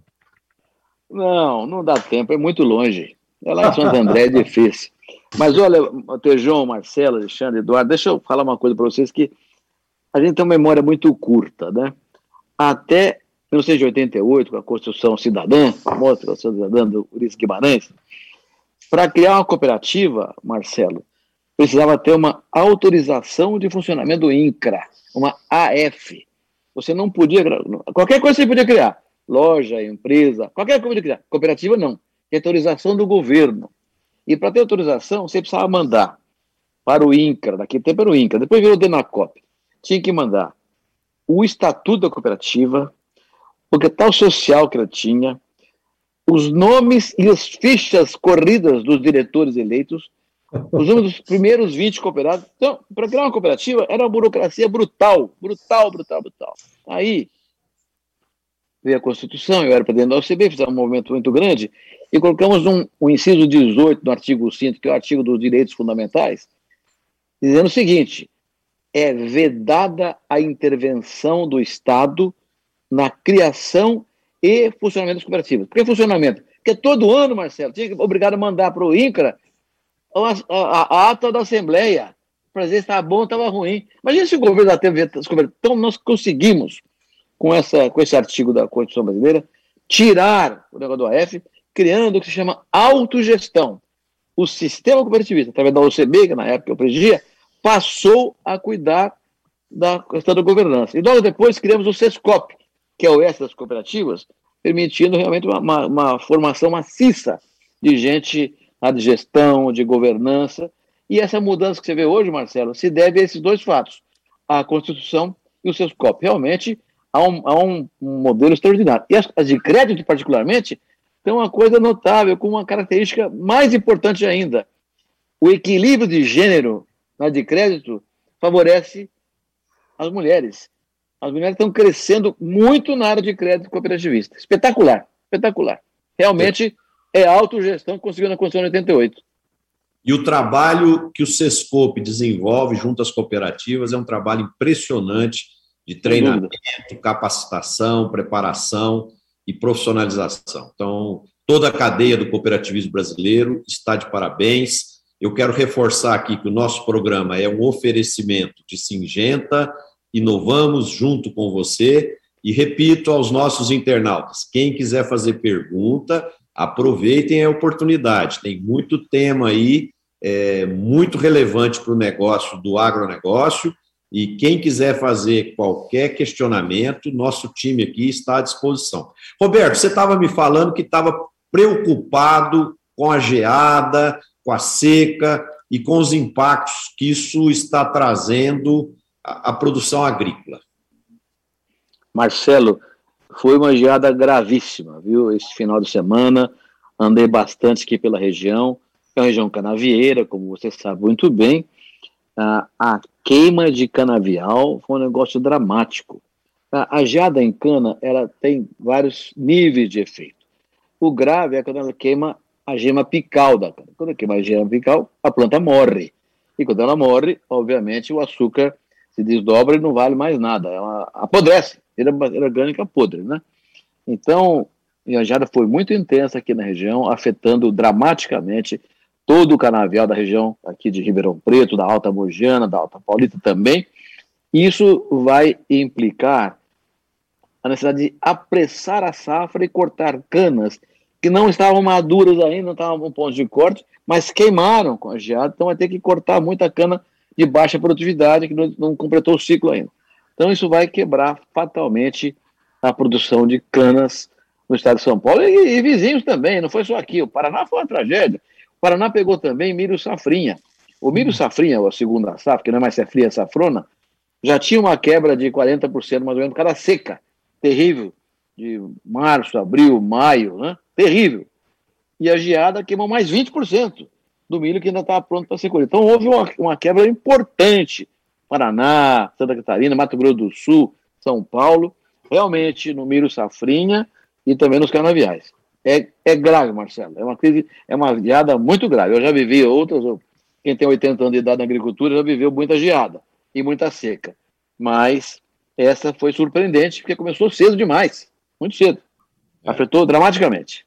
Não, não dá tempo, é muito longe. É lá em Santo André, é difícil. Mas olha, Tejão, Marcelo, Alexandre, Eduardo, deixa eu falar uma coisa para vocês que a gente tem uma memória muito curta, né? Até 1988, com a Constituição Cidadã, a famosa Constituição Cidadã do Ulisses Guimarães, para criar uma cooperativa, Marcelo, precisava ter uma autorização de funcionamento do INCRA, uma AF. Você não podia. Qualquer coisa você podia criar loja, empresa, qualquer coisa que quiser. Cooperativa não. Tem autorização do governo. E para ter autorização, você precisava mandar para o INCRA, daqui tempo era o INCRA, depois virou o DENACOP. Tinha que mandar o estatuto da cooperativa, o capital social que ela tinha, os nomes e as fichas corridas dos diretores eleitos, os nomes dos primeiros 20 cooperados. Então, para criar uma cooperativa, era uma burocracia brutal, brutal, brutal, brutal. Aí, veio a Constituição, eu era presidente da OCB, fizemos um movimento muito grande, e colocamos um, um inciso 18 no artigo 5 que é o artigo dos direitos fundamentais, dizendo o seguinte: é vedada a intervenção do Estado na criação e funcionamento das cooperativas. Por que funcionamento? Porque todo ano, Marcelo, tinha obrigado a mandar para o INCRA a, a, a, ata da Assembleia para dizer se estava bom ou estava ruim. Imagina se o governo da TV. Então, nós conseguimos com, essa, com esse artigo da Constituição Brasileira, tirar o negócio do AF, criando o que se chama autogestão. O sistema cooperativista, através da OCB, que na época eu presidia, passou a cuidar da questão da governança. E logo depois criamos o SESCOP, que é o S das cooperativas, permitindo realmente uma, uma, uma formação maciça de gente de gestão, de governança. E essa mudança que você vê hoje, Marcelo, se deve a esses dois fatos: a Constituição e o SESCOP. Realmente a um, a um modelo extraordinário. E as, as de crédito, particularmente, tem uma coisa notável, com uma característica mais importante ainda. O equilíbrio de gênero na de crédito favorece as mulheres. As mulheres estão crescendo muito na área de crédito cooperativista. Espetacular, espetacular. Realmente é, é autogestão que conseguiu na Constituição de 88. E o trabalho que o Sescope desenvolve junto às cooperativas é um trabalho impressionante de treinamento, capacitação, preparação e profissionalização. Então, toda a cadeia do cooperativismo brasileiro está de parabéns. Eu quero reforçar aqui que o nosso programa é um oferecimento de Singenta, inovamos junto com você. E repito aos nossos internautas: quem quiser fazer pergunta, aproveitem a oportunidade. Tem muito tema aí, é, muito relevante para o negócio do agronegócio. E quem quiser fazer qualquer questionamento, nosso time aqui está à disposição. Roberto, você estava me falando que estava preocupado com a geada, com a seca e com os impactos que isso está trazendo à, produção agrícola. Marcelo, foi uma geada gravíssima, viu? Esse final de semana, andei bastante aqui pela região, é uma região canavieira, como você sabe muito bem. A, a queima de canavial foi um negócio dramático. A, a geada em cana, ela tem vários níveis de efeito. O grave é quando ela queima a gema apical da cana. Quando queima a gema apical, a planta morre. E quando ela morre, obviamente, o açúcar se desdobra e não vale mais nada. Ela apodrece era orgânica podre, né? Então, a geada foi muito intensa aqui na região, afetando dramaticamente todo o canavial da região aqui de Ribeirão Preto, da Alta Mogiana, da Alta Paulista também. Isso vai implicar a necessidade de apressar a safra e cortar canas que não estavam maduras ainda, não estavam no ponto de corte, mas queimaram com a geada, então vai ter que cortar muita cana de baixa produtividade que não, não completou o ciclo ainda. Então, isso vai quebrar fatalmente a produção de canas no estado de São Paulo e, e, vizinhos também, não foi só aqui. O Paraná foi uma tragédia. O Paraná pegou também milho safrinha. O milho safrinha, a segunda safra, que não é mais safrinha, é safrona, já tinha uma quebra de 40% mais ou menos cada seca. Terrível. De março, abril, maio, né? Terrível. E a geada queimou mais 20% do milho que ainda estava pronto para ser colhido. Então houve uma, uma quebra importante Paraná, Santa Catarina, Mato Grosso do Sul, São Paulo, realmente no milho safrinha e também nos canaviais. É, é grave, Marcelo. É uma crise, é uma geada muito grave. Eu já vivi outras, quem tem 80 anos de idade na agricultura já viveu muita geada e muita seca. Mas essa foi surpreendente porque começou cedo demais, muito cedo. É. Afetou dramaticamente.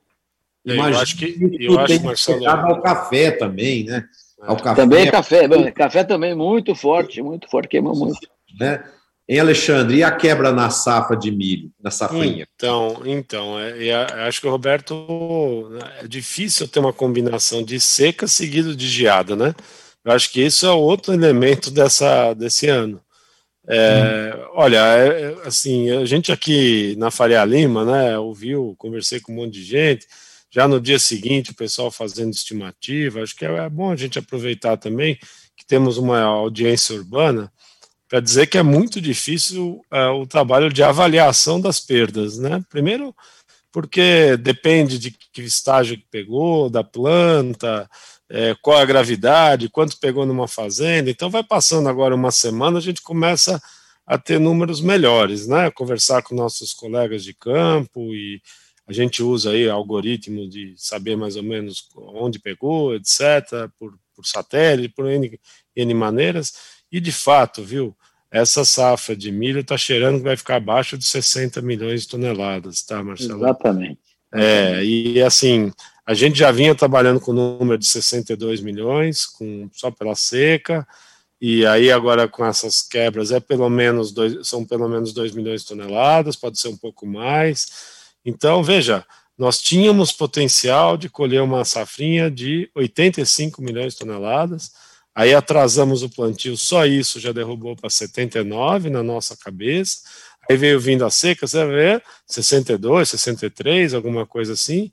Eu acho que eu acho, Marcelo, ao café também, né? Ao café. Também é café, café também muito forte, muito forte, queima muito. Né? Em Alexandre, e a quebra na safra de milho, na safrinha? Então, então é, é, acho que o Roberto é difícil ter uma combinação de seca seguido de geada, né? Eu acho que isso é outro elemento dessa, desse ano. É, hum. Olha, é, é, assim, a gente aqui na Faria Lima, né, ouviu, conversei com um monte de gente, já no dia seguinte o pessoal fazendo estimativa. Acho que é, é bom a gente aproveitar também que temos uma audiência urbana para dizer que é muito difícil uh, o trabalho de avaliação das perdas, né? Primeiro, porque depende de que estágio que pegou, da planta, é, qual a gravidade, quanto pegou numa fazenda. Então, vai passando agora uma semana, a gente começa a ter números melhores, né? Conversar com nossos colegas de campo e a gente usa aí algoritmo de saber mais ou menos onde pegou, etc., por, por satélite, por N, N maneiras, e de fato, viu, essa safra de milho está cheirando que vai ficar abaixo de 60 milhões de toneladas, tá, Marcelo? Exatamente. É, e assim, a gente já vinha trabalhando com o número de 62 milhões, com, só pela seca, e aí agora com essas quebras é pelo menos dois, são pelo menos 2 milhões de toneladas, pode ser um pouco mais, então, veja, nós tínhamos potencial de colher uma safrinha de 85 milhões de toneladas, aí atrasamos o plantio, só isso já derrubou para 79 na nossa cabeça, aí veio vindo a seca, você vê, 62, 63, alguma coisa assim,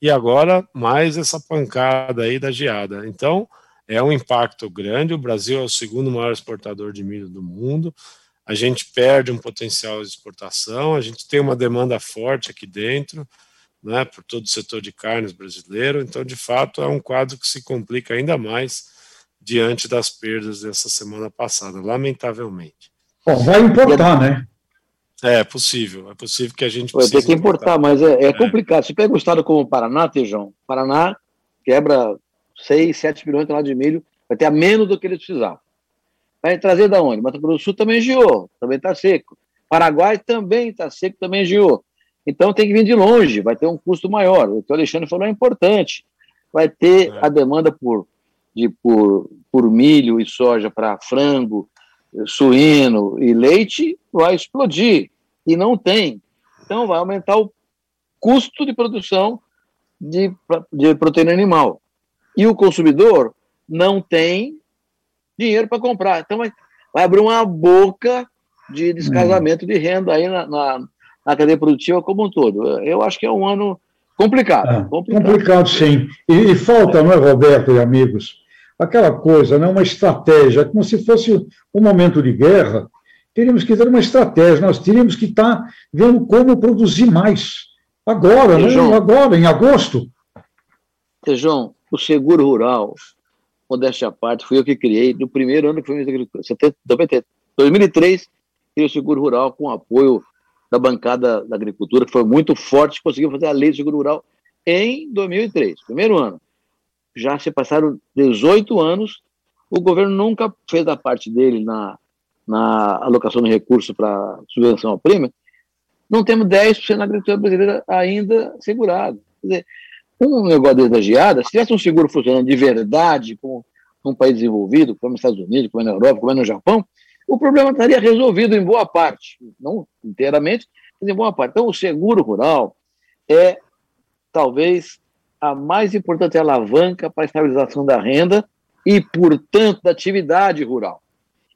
e agora mais essa pancada aí da geada. Então, é um impacto grande, o Brasil é o segundo maior exportador de milho do mundo, a gente perde um potencial de exportação, a gente tem uma demanda forte aqui dentro, né, por todo o setor de carnes brasileiro, então, de fato, é um quadro que se complica ainda mais diante das perdas dessa semana passada, lamentavelmente. Bom, vai importar, né? É, é possível, é possível que a gente precise... Tem que importar, mas é, é, é, complicado. Se pega um estado como o Paraná, Tejão, Paraná quebra 6, 7 milhões de toneladas de milho, vai ter a menos do que eles precisavam. Vai trazer da onde? Mato Grosso do Sul também geou, também está seco. Paraguai também está seco, também geou. Então tem que vir de longe, vai ter um custo maior. O que o Alexandre falou é importante. Vai ter é. a demanda por, de, por, por milho e soja para frango, suíno e leite, vai explodir. E não tem. Então vai aumentar o custo de produção de, de proteína animal. E o consumidor não tem dinheiro para comprar. Então vai, vai abrir uma boca de descasamento hum. de renda aí na, na, na, cadeia produtiva como um todo. Eu acho que é um ano complicado. É, complicado. complicado. sim. E, e, falta, não é, Roberto e amigos, aquela coisa, né, uma estratégia, como se fosse um momento de guerra, teríamos que ter uma estratégia, nós teríamos que estar vendo como produzir mais. Agora, né? Agora, em agosto. João, o seguro rural, modéstia à parte, fui eu que criei, no primeiro ano que foi em 2003, criei o seguro rural com apoio da bancada da agricultura, que foi muito forte, conseguiu fazer a lei do seguro rural em 2003, primeiro ano. Já se passaram 18 anos, o governo nunca fez a parte dele na, na alocação de recursos para subvenção ao prêmio, não temos 10% da agricultura brasileira ainda segurado. Quer dizer, um negócio desse da geada, se tivesse um seguro funcionando de verdade com um país desenvolvido, como os Estados Unidos, como é na Europa, como é no Japão, o problema estaria resolvido em boa parte, não inteiramente, mas em boa parte. Então, o seguro rural é talvez a mais importante alavanca para a estabilização da renda e, portanto, da atividade rural.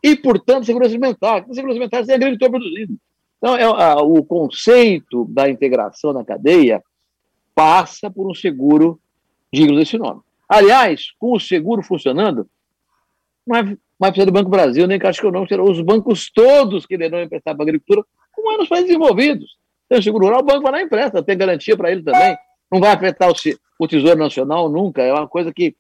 E, portanto, segurança alimentar. Segurança alimentar tem agricultor produzindo. Então, é, a, o conceito da integração na cadeia passa por um seguro digno desse nome. Aliás, com o seguro funcionando, não é mais precisa do Banco Brasil, nem Caixa Econômica, serão os bancos todos que irão emprestar para a agricultura, como é nos países desenvolvidos. Tem o seguro rural, o banco vai lá e empresta, tem garantia para ele também. Não vai afetar o, o Tesouro Nacional nunca, é uma coisa que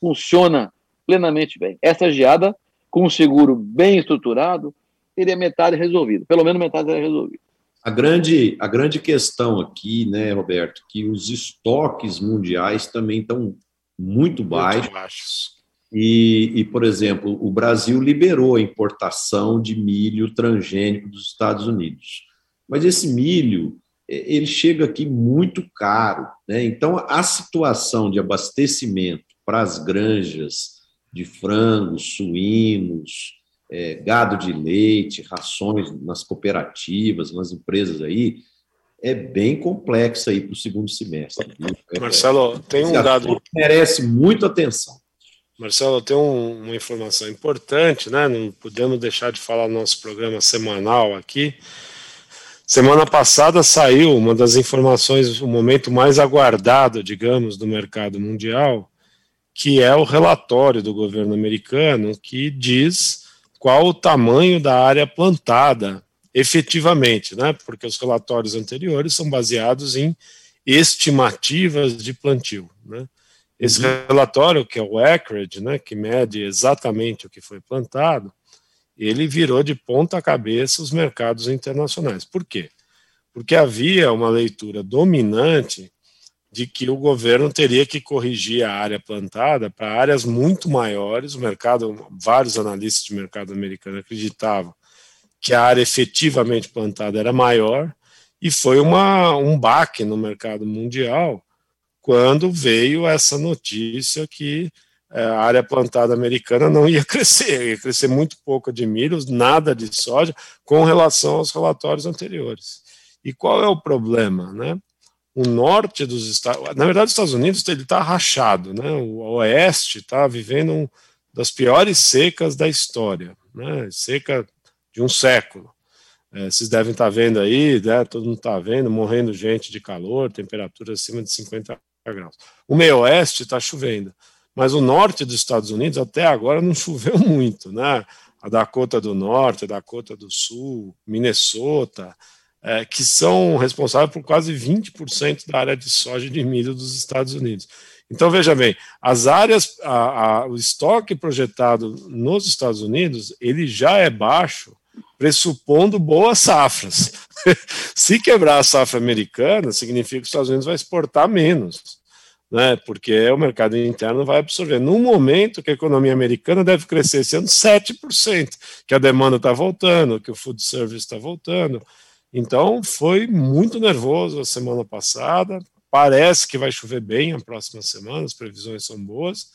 funciona plenamente bem. Essa geada, com um seguro bem estruturado, teria metade resolvido, pelo menos metade seria resolvida. A grande, a grande questão aqui, né, Roberto, que os estoques mundiais também estão muito baixos. Muito baixos. E, e, por exemplo, o Brasil liberou a importação de milho transgênico dos Estados Unidos. Mas esse milho, ele chega aqui muito caro. Né? Então, a situação de abastecimento para as granjas de frangos, suínos, é, gado de leite, rações nas cooperativas, nas empresas aí, é bem complexa aí para o segundo semestre. Viu? Marcelo, tem um dado. Merece muita atenção. Marcelo, tem um, uma informação importante, né? Não podemos deixar de falar no nosso programa semanal aqui. Semana passada saiu uma das informações, o momento mais aguardado, digamos, do mercado mundial, que é o relatório do governo americano que diz qual o tamanho da área plantada efetivamente, né? Porque os relatórios anteriores são baseados em estimativas de plantio, né? Esse uhum. relatório, que é o Acreage, né, que mede exatamente o que foi plantado, ele virou de ponta cabeça os mercados internacionais. Por quê? Porque havia uma leitura dominante de que o governo teria que corrigir a área plantada para áreas muito maiores. O mercado, vários analistas de mercado americano acreditavam que a área efetivamente plantada era maior, e foi uma, um baque no mercado mundial quando veio essa notícia que é, a área plantada americana não ia crescer, ia crescer muito pouco de milho, nada de soja, com relação aos relatórios anteriores. E qual é o problema, né? O norte dos Estados na verdade os Estados Unidos ele está rachado, né? O oeste está vivendo um das piores secas da história, né? Seca de um século. É, vocês devem estar tá vendo aí, né? Todo mundo está vendo, morrendo gente de calor, temperatura acima de 50 graus. O meio oeste está chovendo, mas o norte dos Estados Unidos até agora não choveu muito, né? A Dakota do Norte, a Dakota do Sul, Minnesota, é, que são responsáveis por quase 20% da área de soja e de milho dos Estados Unidos. Então, veja bem, as áreas, a, a, o estoque projetado nos Estados Unidos, ele já é baixo, pressupondo boas safras. Se quebrar a safra americana, significa que os Estados Unidos vai exportar menos. né, porque o mercado interno vai absorver. No momento que a economia americana deve crescer esse ano 7%, que a demanda está voltando, que o food service está voltando. Então, foi muito nervoso a semana passada. Parece que vai chover bem a próxima semana, as previsões são boas.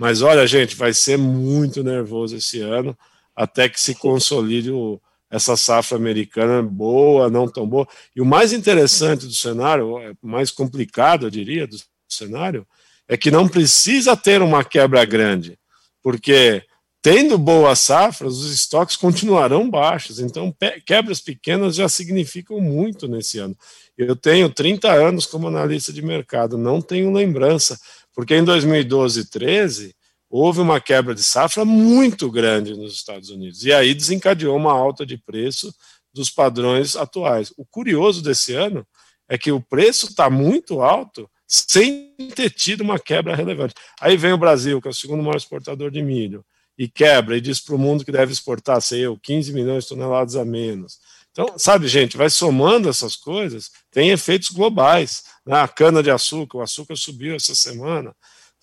Mas olha, gente, vai ser muito nervoso esse ano, até que se consolide o, essa safra americana boa, não tão boa. E o mais interessante do cenário, é mais complicado, eu diria, do cenário, é que não precisa ter uma quebra grande, porque tendo boas safras, os estoques continuarão baixos. Então, quebras pequenas já significam muito nesse ano. Eu tenho 30 anos como analista de mercado, não tenho lembrança, porque em 2012 e 13 houve uma quebra de safra muito grande nos Estados Unidos, e aí desencadeou uma alta de preço dos padrões atuais. O curioso desse ano é que o preço está muito alto sem ter tido uma quebra relevante. Aí vem o Brasil, que é o segundo maior exportador de milho, e quebra e diz para o mundo que deve exportar, sei eu, 15 milhões de toneladas a menos. Então, sabe, gente, vai somando essas coisas, tem efeitos globais. Né? A cana-de-açúcar, o açúcar subiu essa semana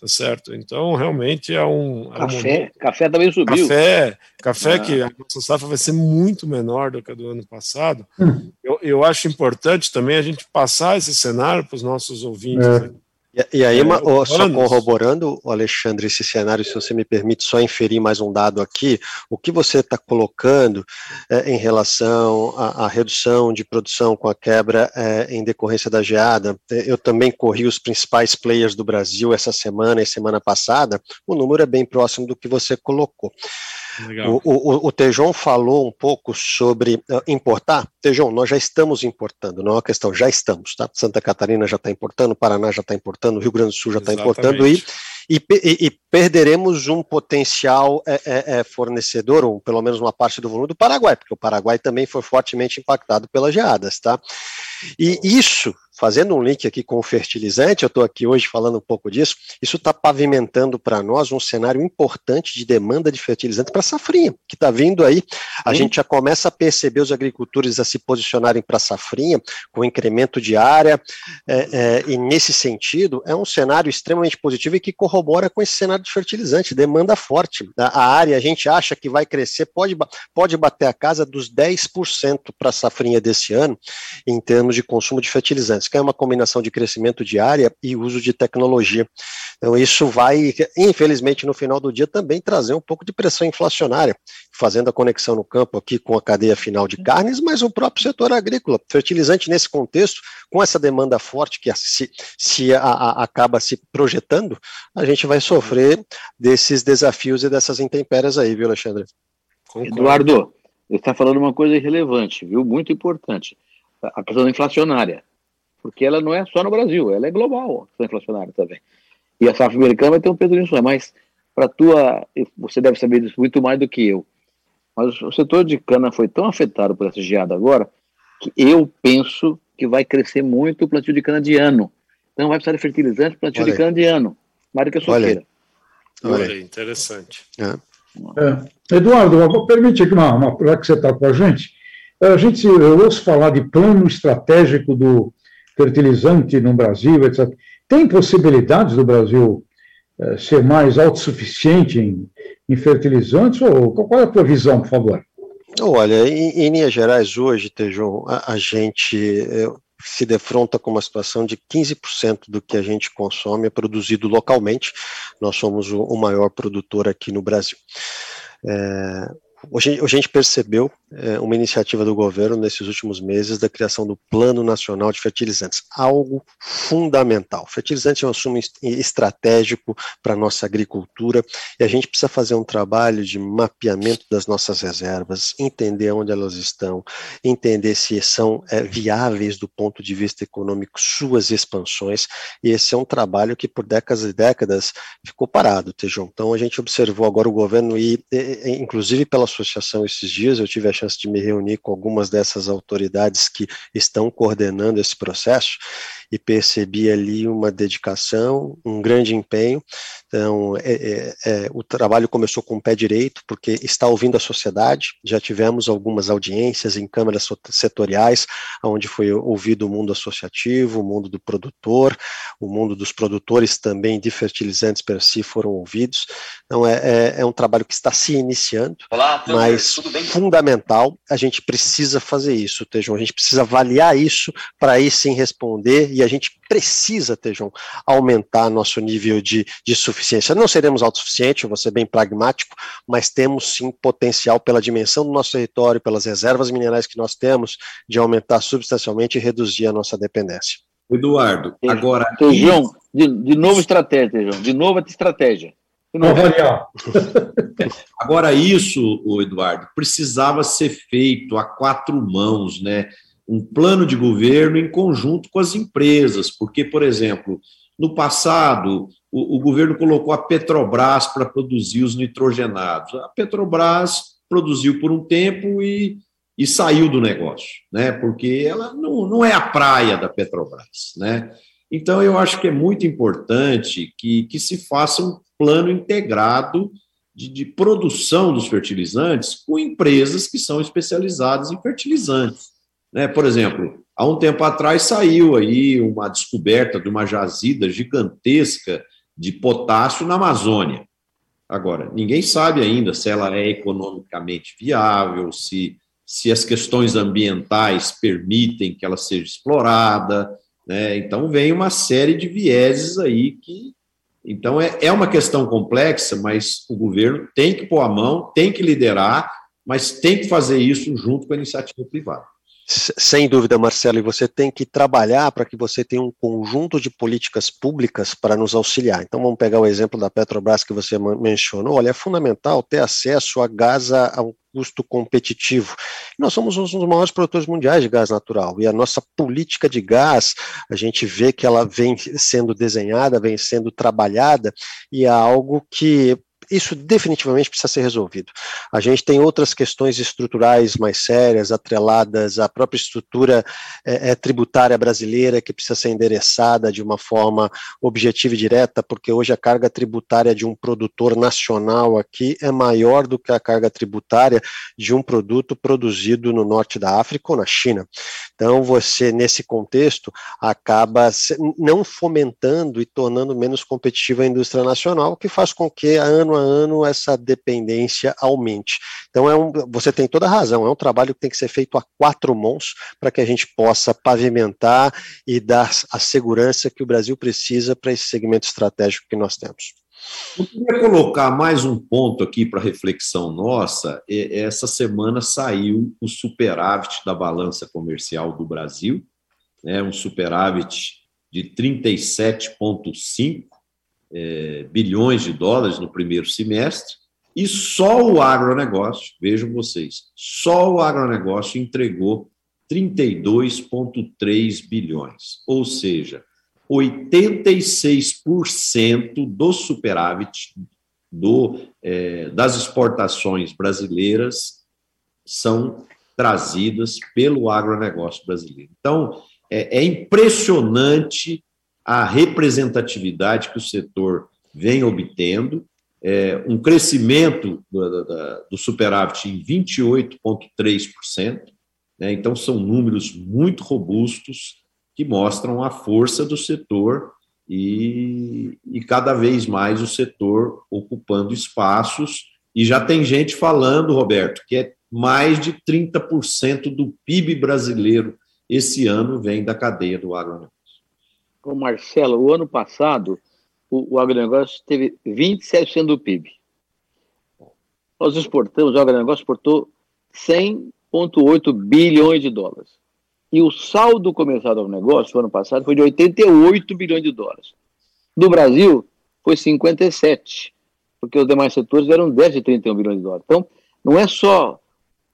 tá certo? Então, realmente é um. É café, um café também subiu. Café, café ah. que a nossa safra vai ser muito menor do que a do ano passado. Hum. Eu, eu acho importante também a gente passar esse cenário para os nossos ouvintes. É. Né? E, e aí, é, só corroborando, Alexandre, esse cenário, se você me permite só inferir mais um dado aqui, o que você está colocando é, em relação à, à, redução de produção com a quebra é, em decorrência da geada, eu também corri os principais players do Brasil essa semana e semana passada, o número é bem próximo do que você colocou. O, o, o Tejon falou um pouco sobre uh, importar. Tejon, nós já estamos importando, não é uma questão, já estamos, tá? Santa Catarina já está importando, Paraná já está importando, Rio Grande do Sul já está importando e, e, e, perderemos um potencial é, é, é, fornecedor, ou pelo menos uma parte do volume do Paraguai, porque o Paraguai também foi fortemente impactado pelas geadas, tá? E isso fazendo um link aqui com o fertilizante, eu estou aqui hoje falando um pouco disso, isso está pavimentando para nós um cenário importante de demanda de fertilizante para a safrinha, que está vindo aí. A gente já começa a perceber os agricultores a se posicionarem para a safrinha, com incremento de área, é, é, e nesse sentido, é um cenário extremamente positivo e que corrobora com esse cenário de fertilizante, demanda forte. A, a área, a gente acha que vai crescer, pode, pode bater a casa dos 10% para a safrinha desse ano, em termos de consumo de fertilizantes que é uma combinação de crescimento de área e uso de tecnologia. Então, isso vai, infelizmente, no final do dia também trazer um pouco de pressão inflacionária, fazendo a conexão no campo aqui com a cadeia final de carnes, mas o próprio setor agrícola. Fertilizante, nesse contexto, com essa demanda forte que se, se a, a, acaba se projetando, a gente vai sofrer desses desafios e dessas intempéries aí, viu, Alexandre? Concordo. Eduardo, você está falando uma coisa irrelevante, viu? Muito importante. A questão inflacionária porque ela não é só no Brasil, ela é global, a inflacionária também. E a safra americana vai ter um peso nisso, né? mas para tua, você deve saber disso muito mais do que eu. Mas o setor de cana foi tão afetado por essa geada agora que eu penso que vai crescer muito o plantio de cana de ano. Então vai precisar de fertilizante plantio Olha de cana de ano. Do que a soqueira. Olha, Olha interessante. É. É. Eduardo, permite aqui uma, uma, já que você está com a gente, a gente, eu ouço falar de plano estratégico do, fertilizante no Brasil, etc. Tem possibilidades do Brasil eh, ser mais autossuficiente em, em fertilizantes? Ou qual é a tua visão, por favor? Olha, em, em linhas gerais, hoje, Tejon, a, a gente eh, se defronta com uma situação de 15% do que a gente consome é produzido localmente. Nós somos o, o maior produtor aqui no Brasil. É, Hoje, a gente percebeu é, uma iniciativa do governo nesses últimos meses da criação do Plano Nacional de Fertilizantes, algo fundamental. Fertilizante é um assunto estratégico para a nossa agricultura e a gente precisa fazer um trabalho de mapeamento das nossas reservas, entender onde elas estão, entender se são é, viáveis do ponto de vista econômico suas expansões, e esse é um trabalho que por décadas e décadas ficou parado, Tejão. Então a gente observou agora o governo ir, inclusive pela associação esses dias, eu tive a chance de me reunir com algumas dessas autoridades que estão coordenando esse processo e percebi ali uma dedicação, um grande empenho. Então, é, é, é, o trabalho começou com o pé direito, porque está ouvindo a sociedade. Já tivemos algumas audiências em câmaras setoriais, onde foi ouvido o mundo associativo, o mundo do produtor, o mundo dos produtores também de fertilizantes per si foram ouvidos. Então, é, é, é um trabalho que está se iniciando, Olá, mas fundamental, a gente precisa fazer isso, Tejão, a gente precisa avaliar isso para aí sim responder e a gente precisa, Tejão, aumentar nosso nível de, de suficiência. Não seremos autossuficientes, vou ser bem pragmático, mas temos sim potencial pela dimensão do nosso território, pelas reservas minerais que nós temos, de aumentar substancialmente e reduzir a nossa dependência. Eduardo, agora. Tejão, de, de novo estratégia, Tejão, de novo a estratégia. Não variar. Agora, isso, o Eduardo, precisava ser feito a quatro mãos, né? um plano de governo em conjunto com as empresas, porque, por exemplo, no passado, o, o governo colocou a Petrobras para produzir os nitrogenados. A Petrobras produziu por um tempo e, e saiu do negócio, né? porque ela não, não é a praia da Petrobras. Né? Então, eu acho que é muito importante que, que se faça um plano integrado de, de produção dos fertilizantes com empresas que são especializadas em fertilizantes. Né? Por exemplo, há um tempo atrás saiu aí uma descoberta de uma jazida gigantesca de potássio na Amazônia. Agora, ninguém sabe ainda se ela é economicamente viável, se, se as questões ambientais permitem que ela seja explorada. Né? Então, vem uma série de vieses aí que. Então, é, é uma questão complexa, mas o governo tem que pôr a mão, tem que liderar, mas tem que fazer isso junto com a iniciativa privada. Sem dúvida, Marcelo, e você tem que trabalhar para que você tenha um conjunto de políticas públicas para nos auxiliar. Então, vamos pegar o exemplo da Petrobras que você mencionou. Olha, é fundamental ter acesso a gás a um custo competitivo. Nós somos um dos maiores produtores mundiais de gás natural e a nossa política de gás, a gente vê que ela vem sendo desenhada, vem sendo trabalhada e é algo que isso definitivamente precisa ser resolvido. A gente tem outras questões estruturais mais sérias, atreladas à própria estrutura é, é, tributária brasileira, que precisa ser endereçada de uma forma objetiva e direta, porque hoje a carga tributária de um produtor nacional aqui é maior do que a carga tributária de um produto produzido no norte da África ou na China. Então, você, nesse contexto, acaba não fomentando e tornando menos competitiva a indústria nacional, o que faz com que, ano a ano essa dependência aumente. Então é um, você tem toda a razão, é um trabalho que tem que ser feito a quatro mãos para que a gente possa pavimentar e dar a segurança que o Brasil precisa para esse segmento estratégico que nós temos. Eu queria colocar mais um ponto aqui para reflexão nossa. Essa semana saiu o superávit da balança comercial do Brasil, né, um superávit de 37,5 é, bilhões de dólares no primeiro semestre, e só o agronegócio, vejam vocês, só o agronegócio entregou 32,3 bilhões, ou seja, 86% do superávit do, é, das exportações brasileiras são trazidas pelo agronegócio brasileiro. Então, é, é impressionante a representatividade que o setor vem obtendo, é, um crescimento do, do, do superávit em 28,3%, né, então são números muito robustos que mostram a força do setor e, e cada vez mais o setor ocupando espaços. E já tem gente falando, Roberto, que é mais de 30% do PIB brasileiro esse ano vem da cadeia do agronegócio. Ô Marcelo, o ano passado o, o agronegócio teve 27% do PIB. Nós exportamos, o agronegócio exportou 100,8 bilhões de dólares. E o saldo comercial do agronegócio, no ano passado, foi de 88 bilhões de dólares. Do Brasil, foi 57, porque os demais setores eram 10 de 31 bilhões de dólares. Então, não é só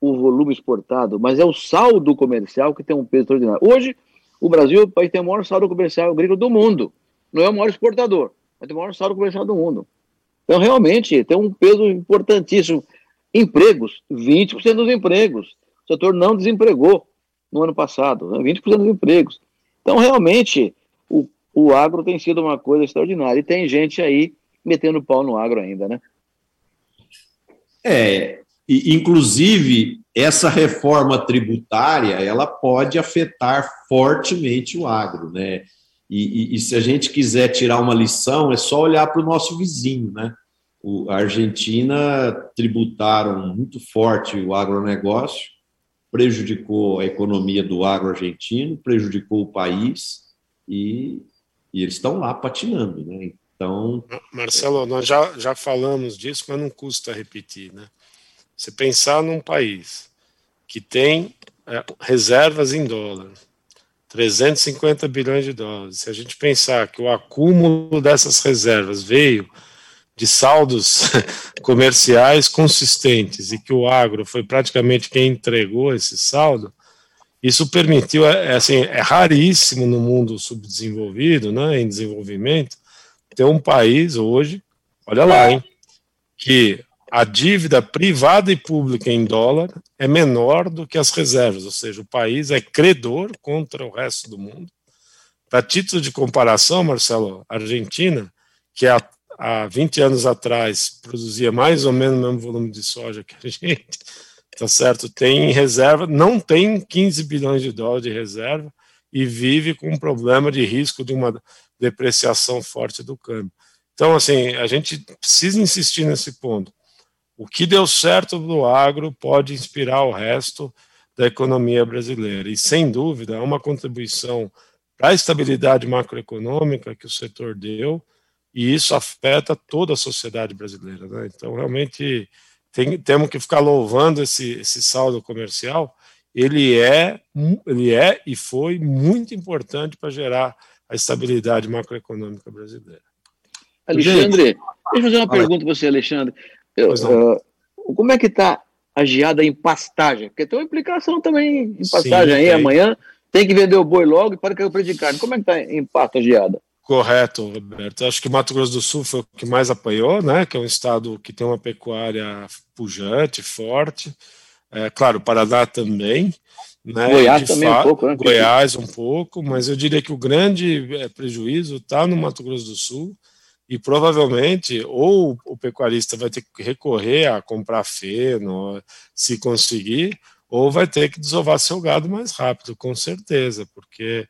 o volume exportado, mas é o saldo comercial que tem um peso extraordinário. Hoje, o Brasil é o país que tem o maior saldo comercial agrícola do mundo. Não é o maior exportador, mas tem o maior saldo comercial do mundo. Então, realmente, tem um peso importantíssimo. Empregos, 20% dos empregos. O setor não desempregou no ano passado, né? 20% dos empregos. Então, realmente, o, o agro tem sido uma coisa extraordinária. E tem gente aí metendo pau no agro ainda, né? É, e, inclusive, essa reforma tributária, ela pode afetar fortemente o agro, né? E, e, e se a gente quiser tirar uma lição, é só olhar para o nosso vizinho, né? O, a Argentina tributaram muito forte o agronegócio, prejudicou a economia do agro argentino, prejudicou o país e, e eles estão lá patinando, né? Então. Marcelo, nós já, já falamos disso, mas não custa repetir, né? Você pensar num país que tem é, reservas em dólar, 350 bilhões de dólares. Se a gente pensar que o acúmulo dessas reservas veio de saldos comerciais consistentes e que o agro foi praticamente quem entregou esse saldo, isso permitiu, é, é, assim, é raríssimo no mundo subdesenvolvido, né, em desenvolvimento, ter um país hoje, olha lá, hein, que a dívida privada e pública em dólar é menor do que as reservas, ou seja, o país é credor contra o resto do mundo. Para título de comparação, Marcelo, a Argentina, que há, há 20 anos atrás produzia mais ou menos o mesmo volume de soja que a gente, tá certo? Tem reserva, não tem 15 bilhões de dólares de reserva e vive com um problema de risco de uma depreciação forte do câmbio. Então, assim, a gente precisa insistir nesse ponto. O que deu certo no agro pode inspirar o resto da economia brasileira. E, sem dúvida, é uma contribuição para a estabilidade macroeconômica que o setor deu, e isso afeta toda a sociedade brasileira. Né? Então, realmente, tem, temos que ficar louvando esse, esse saldo comercial. Ele é, ele é e foi muito importante para gerar a estabilidade macroeconômica brasileira. Alexandre, deixa eu fazer uma pergunta para você, Alexandre. Eu, uh, como é que está a geada em pastagem? Porque tem uma implicação também em pastagem Sim, aí, amanhã tem que vender o boi logo e para que eu de carne. Como é que está em pasto a geada? Correto, Roberto. Acho que o Mato Grosso do Sul foi o que mais apanhou, né? Que é um estado que tem uma pecuária pujante, forte. É, claro, o Paraná também. Né? Goiás também um pouco, né? Goiás um pouco, mas eu diria que o grande é, prejuízo está no Mato Grosso do Sul e provavelmente ou o pecuarista vai ter que recorrer a comprar feno, se conseguir, ou vai ter que desovar seu gado mais rápido, com certeza, porque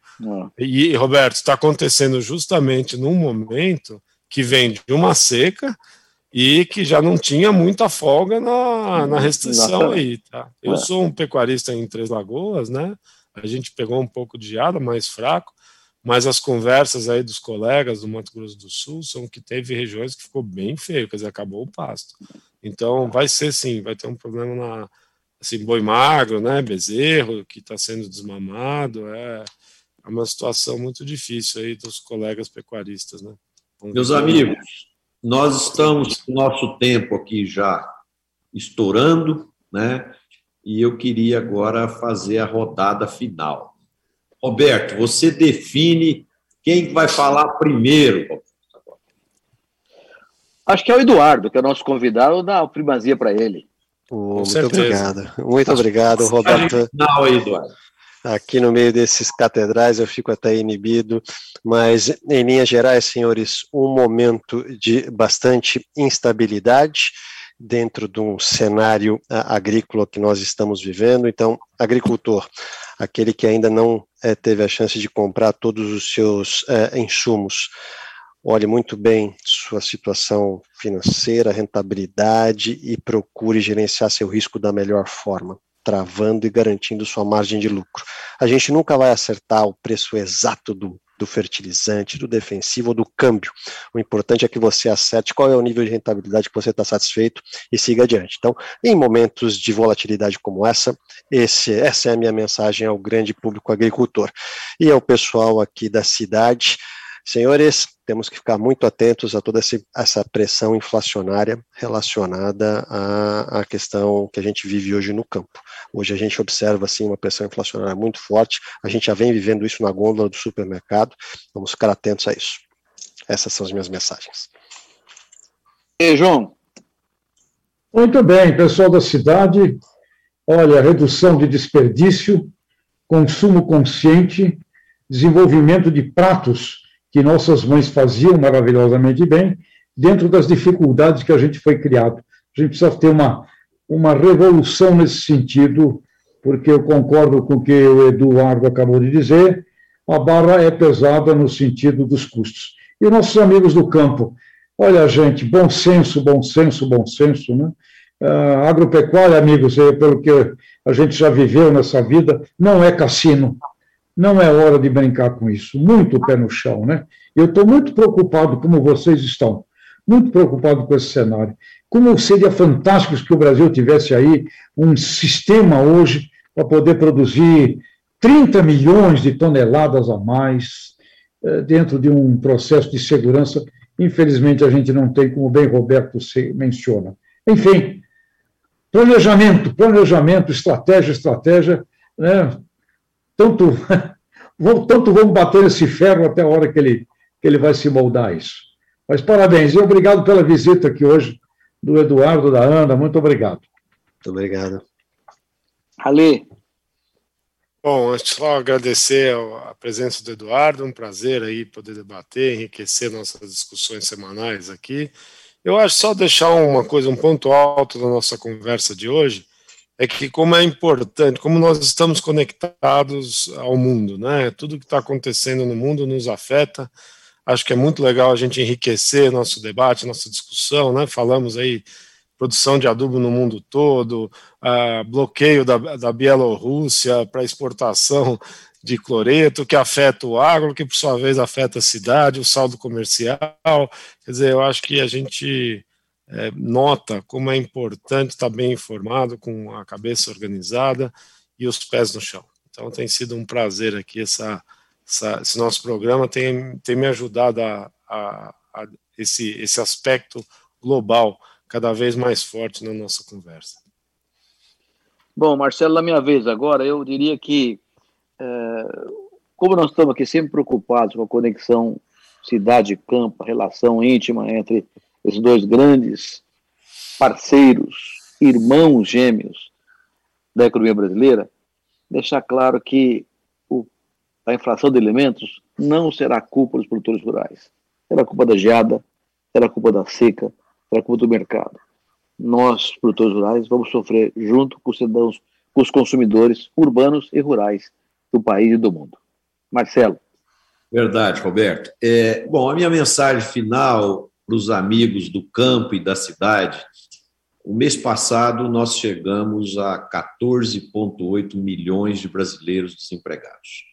é. e Roberto está acontecendo justamente num momento que vem de uma seca e que já não tinha muita folga na, na restrição aí, tá? Eu é. sou um pecuarista em Três Lagoas, né? A gente pegou um pouco de geada mais fraco, mas as conversas aí dos colegas do Mato Grosso do Sul são que teve regiões que ficou bem feio, quer dizer, acabou o pasto. Então, vai ser sim, vai ter um problema na, assim, boi magro, né, bezerro, que está sendo desmamado, é, é uma situação muito difícil aí dos colegas pecuaristas, né. Vamos Meus amigos, nós estamos com nosso tempo aqui já estourando, né, e eu queria agora fazer a rodada final. Roberto, você define quem vai falar primeiro. Acho que é o Eduardo, que é o nosso convidado, dá a primazia para ele. Oh, muito certeza. obrigado. Muito obrigado, Roberto. Não, Eduardo. Aqui no meio desses catedrais eu fico até inibido, mas em linhas gerais, senhores, um momento de bastante instabilidade dentro de um cenário agrícola que nós estamos vivendo. Então, agricultor, aquele que ainda não é, teve a chance de comprar todos os seus é, insumos, olhe muito bem sua situação financeira, rentabilidade e procure gerenciar seu risco da melhor forma, travando e garantindo sua margem de lucro. A gente nunca vai acertar o preço exato do do fertilizante, do defensivo ou do câmbio. O importante é que você acerte qual é o nível de rentabilidade que você está satisfeito e siga adiante. Então, em momentos de volatilidade como essa, esse, essa é a minha mensagem ao grande público agricultor. E ao pessoal aqui da cidade, Senhores, temos que ficar muito atentos a toda essa pressão inflacionária relacionada à, questão que a gente vive hoje no campo. Hoje a gente observa assim uma pressão inflacionária muito forte. A gente já vem vivendo isso na gôndola do supermercado. Vamos ficar atentos a isso. Essas são as minhas mensagens. E João? Muito bem, pessoal da cidade. Olha, redução de desperdício, consumo consciente, desenvolvimento de pratos que nossas mães faziam maravilhosamente bem, dentro das dificuldades que a gente foi criado. A gente precisa ter uma, uma revolução nesse sentido, porque eu concordo com o que o Eduardo acabou de dizer, a barra é pesada no sentido dos custos. E nossos amigos do campo, olha, gente, bom senso, bom senso, bom senso, né? Uh, agropecuária, amigos, pelo que a gente já viveu nessa vida, não é cassino. Não é hora de brincar com isso. Muito pé no chão, né? Eu estou muito preocupado, como vocês estão, muito preocupado com esse cenário. Como seria fantástico que o Brasil tivesse aí um sistema hoje para poder produzir 30 milhões de toneladas a mais eh, dentro de um processo de segurança. Infelizmente, a gente não tem, como bem Roberto menciona. Enfim, planejamento, planejamento, estratégia, estratégia, né? Tanto, tanto vamos bater esse ferro até a hora que ele, que ele vai se moldar isso. Mas parabéns e obrigado pela visita aqui hoje do Eduardo, da Ana, muito obrigado. Muito obrigado. Ali. Bom, antes só agradecer a presença do Eduardo, um prazer aí poder debater, enriquecer nossas discussões semanais aqui. Eu acho só deixar uma coisa, um ponto alto da nossa conversa de hoje, é que como é importante, como nós estamos conectados ao mundo, né? Tudo que está acontecendo no mundo nos afeta. Acho que é muito legal a gente enriquecer nosso debate, nossa discussão, né? Falamos aí produção de adubo no mundo todo, uh, bloqueio da, da Bielorrússia para exportação de cloreto, que afeta o agro, que por sua vez afeta a cidade, o saldo comercial. Quer dizer, eu acho que a gente é, nota como é importante estar bem informado, com a cabeça organizada e os pés no chão. Então tem sido um prazer aqui, essa, essa esse nosso programa tem, tem me ajudado a, a, a esse, esse aspecto global cada vez mais forte na nossa conversa. Bom, Marcelo, na minha vez agora, eu diria que, é, como nós estamos aqui sempre preocupados com a conexão cidade-campo, relação íntima entre esses dois grandes parceiros, irmãos gêmeos da economia brasileira, deixar claro que o, a inflação de alimentos não será culpa dos produtores rurais. Será culpa da geada, será culpa da seca, será culpa do mercado. Nós, produtores rurais, vamos sofrer junto com os cidadãos, com os consumidores urbanos e rurais do país e do mundo. Marcelo. Verdade, Roberto. É, bom, a minha mensagem final para os amigos do campo e da cidade. O mês passado, nós chegamos a 14,8 milhões de brasileiros desempregados.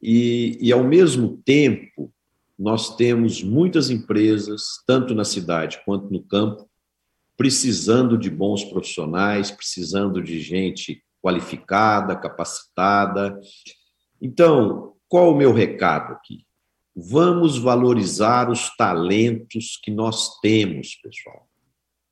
E, e, ao mesmo tempo, nós temos muitas empresas, tanto na cidade quanto no campo, precisando de bons profissionais, precisando de gente qualificada, capacitada. Então, qual o meu recado aqui? Vamos valorizar os talentos que nós temos, pessoal.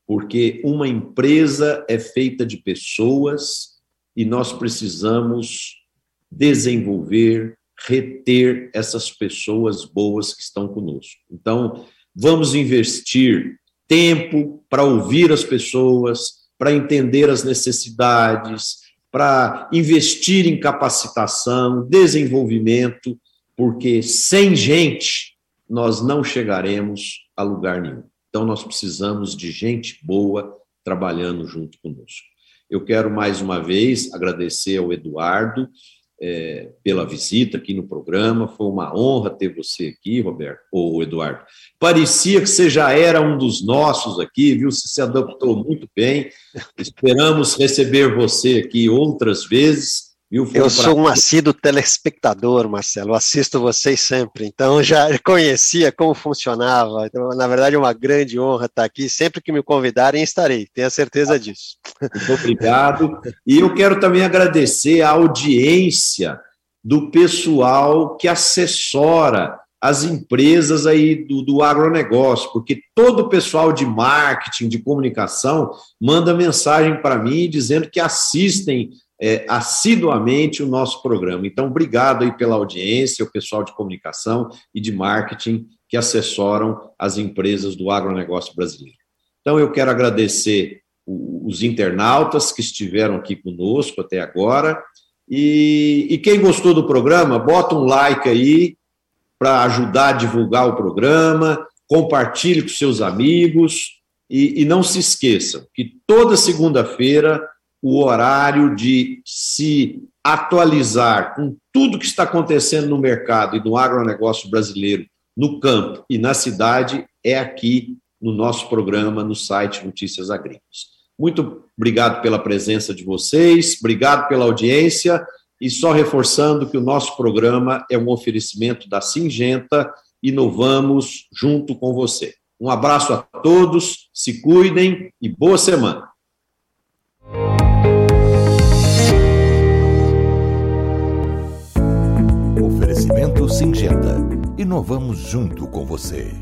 Porque uma empresa é feita de pessoas e nós precisamos desenvolver, reter essas pessoas boas que estão conosco. Então, vamos investir tempo para ouvir as pessoas, para entender as necessidades, para investir em capacitação, desenvolvimento porque sem gente nós não chegaremos a lugar nenhum. Então nós precisamos de gente boa trabalhando junto conosco. Eu quero mais uma vez agradecer ao Eduardo é, pela visita aqui no programa. Foi uma honra ter você aqui, Roberto, ou Eduardo. Parecia que você já era um dos nossos aqui, viu? Você se adaptou muito bem. Esperamos receber você aqui outras vezes eu sou um assíduo telespectador, Marcelo, assisto vocês sempre, então já conhecia como funcionava. Então, na verdade, é uma grande honra estar aqui. Sempre que me convidarem, estarei, tenha certeza disso. Muito obrigado. E eu quero também agradecer a audiência do pessoal que assessora as empresas aí do, do agronegócio, porque todo o pessoal de marketing, de comunicação, manda mensagem para mim dizendo que assistem é, assiduamente o nosso programa. Então, obrigado aí pela audiência, o pessoal de comunicação e de marketing que assessoram as empresas do agronegócio brasileiro. Então, eu quero agradecer os internautas que estiveram aqui conosco até agora. E, e quem gostou do programa, bota um like aí para ajudar a divulgar o programa, compartilhe com seus amigos e, e não se esqueçam que toda segunda-feira o horário de se atualizar com tudo que está acontecendo no mercado e no agronegócio brasileiro, no campo e na cidade, é aqui no nosso programa, no site Notícias Agrícolas. Muito obrigado pela presença de vocês, obrigado pela audiência e só reforçando que o nosso programa é um oferecimento da Singenta, inovamos junto com você. Um abraço a todos, se cuidem e boa semana. Oferecimento Singenta. Inovamos junto com você.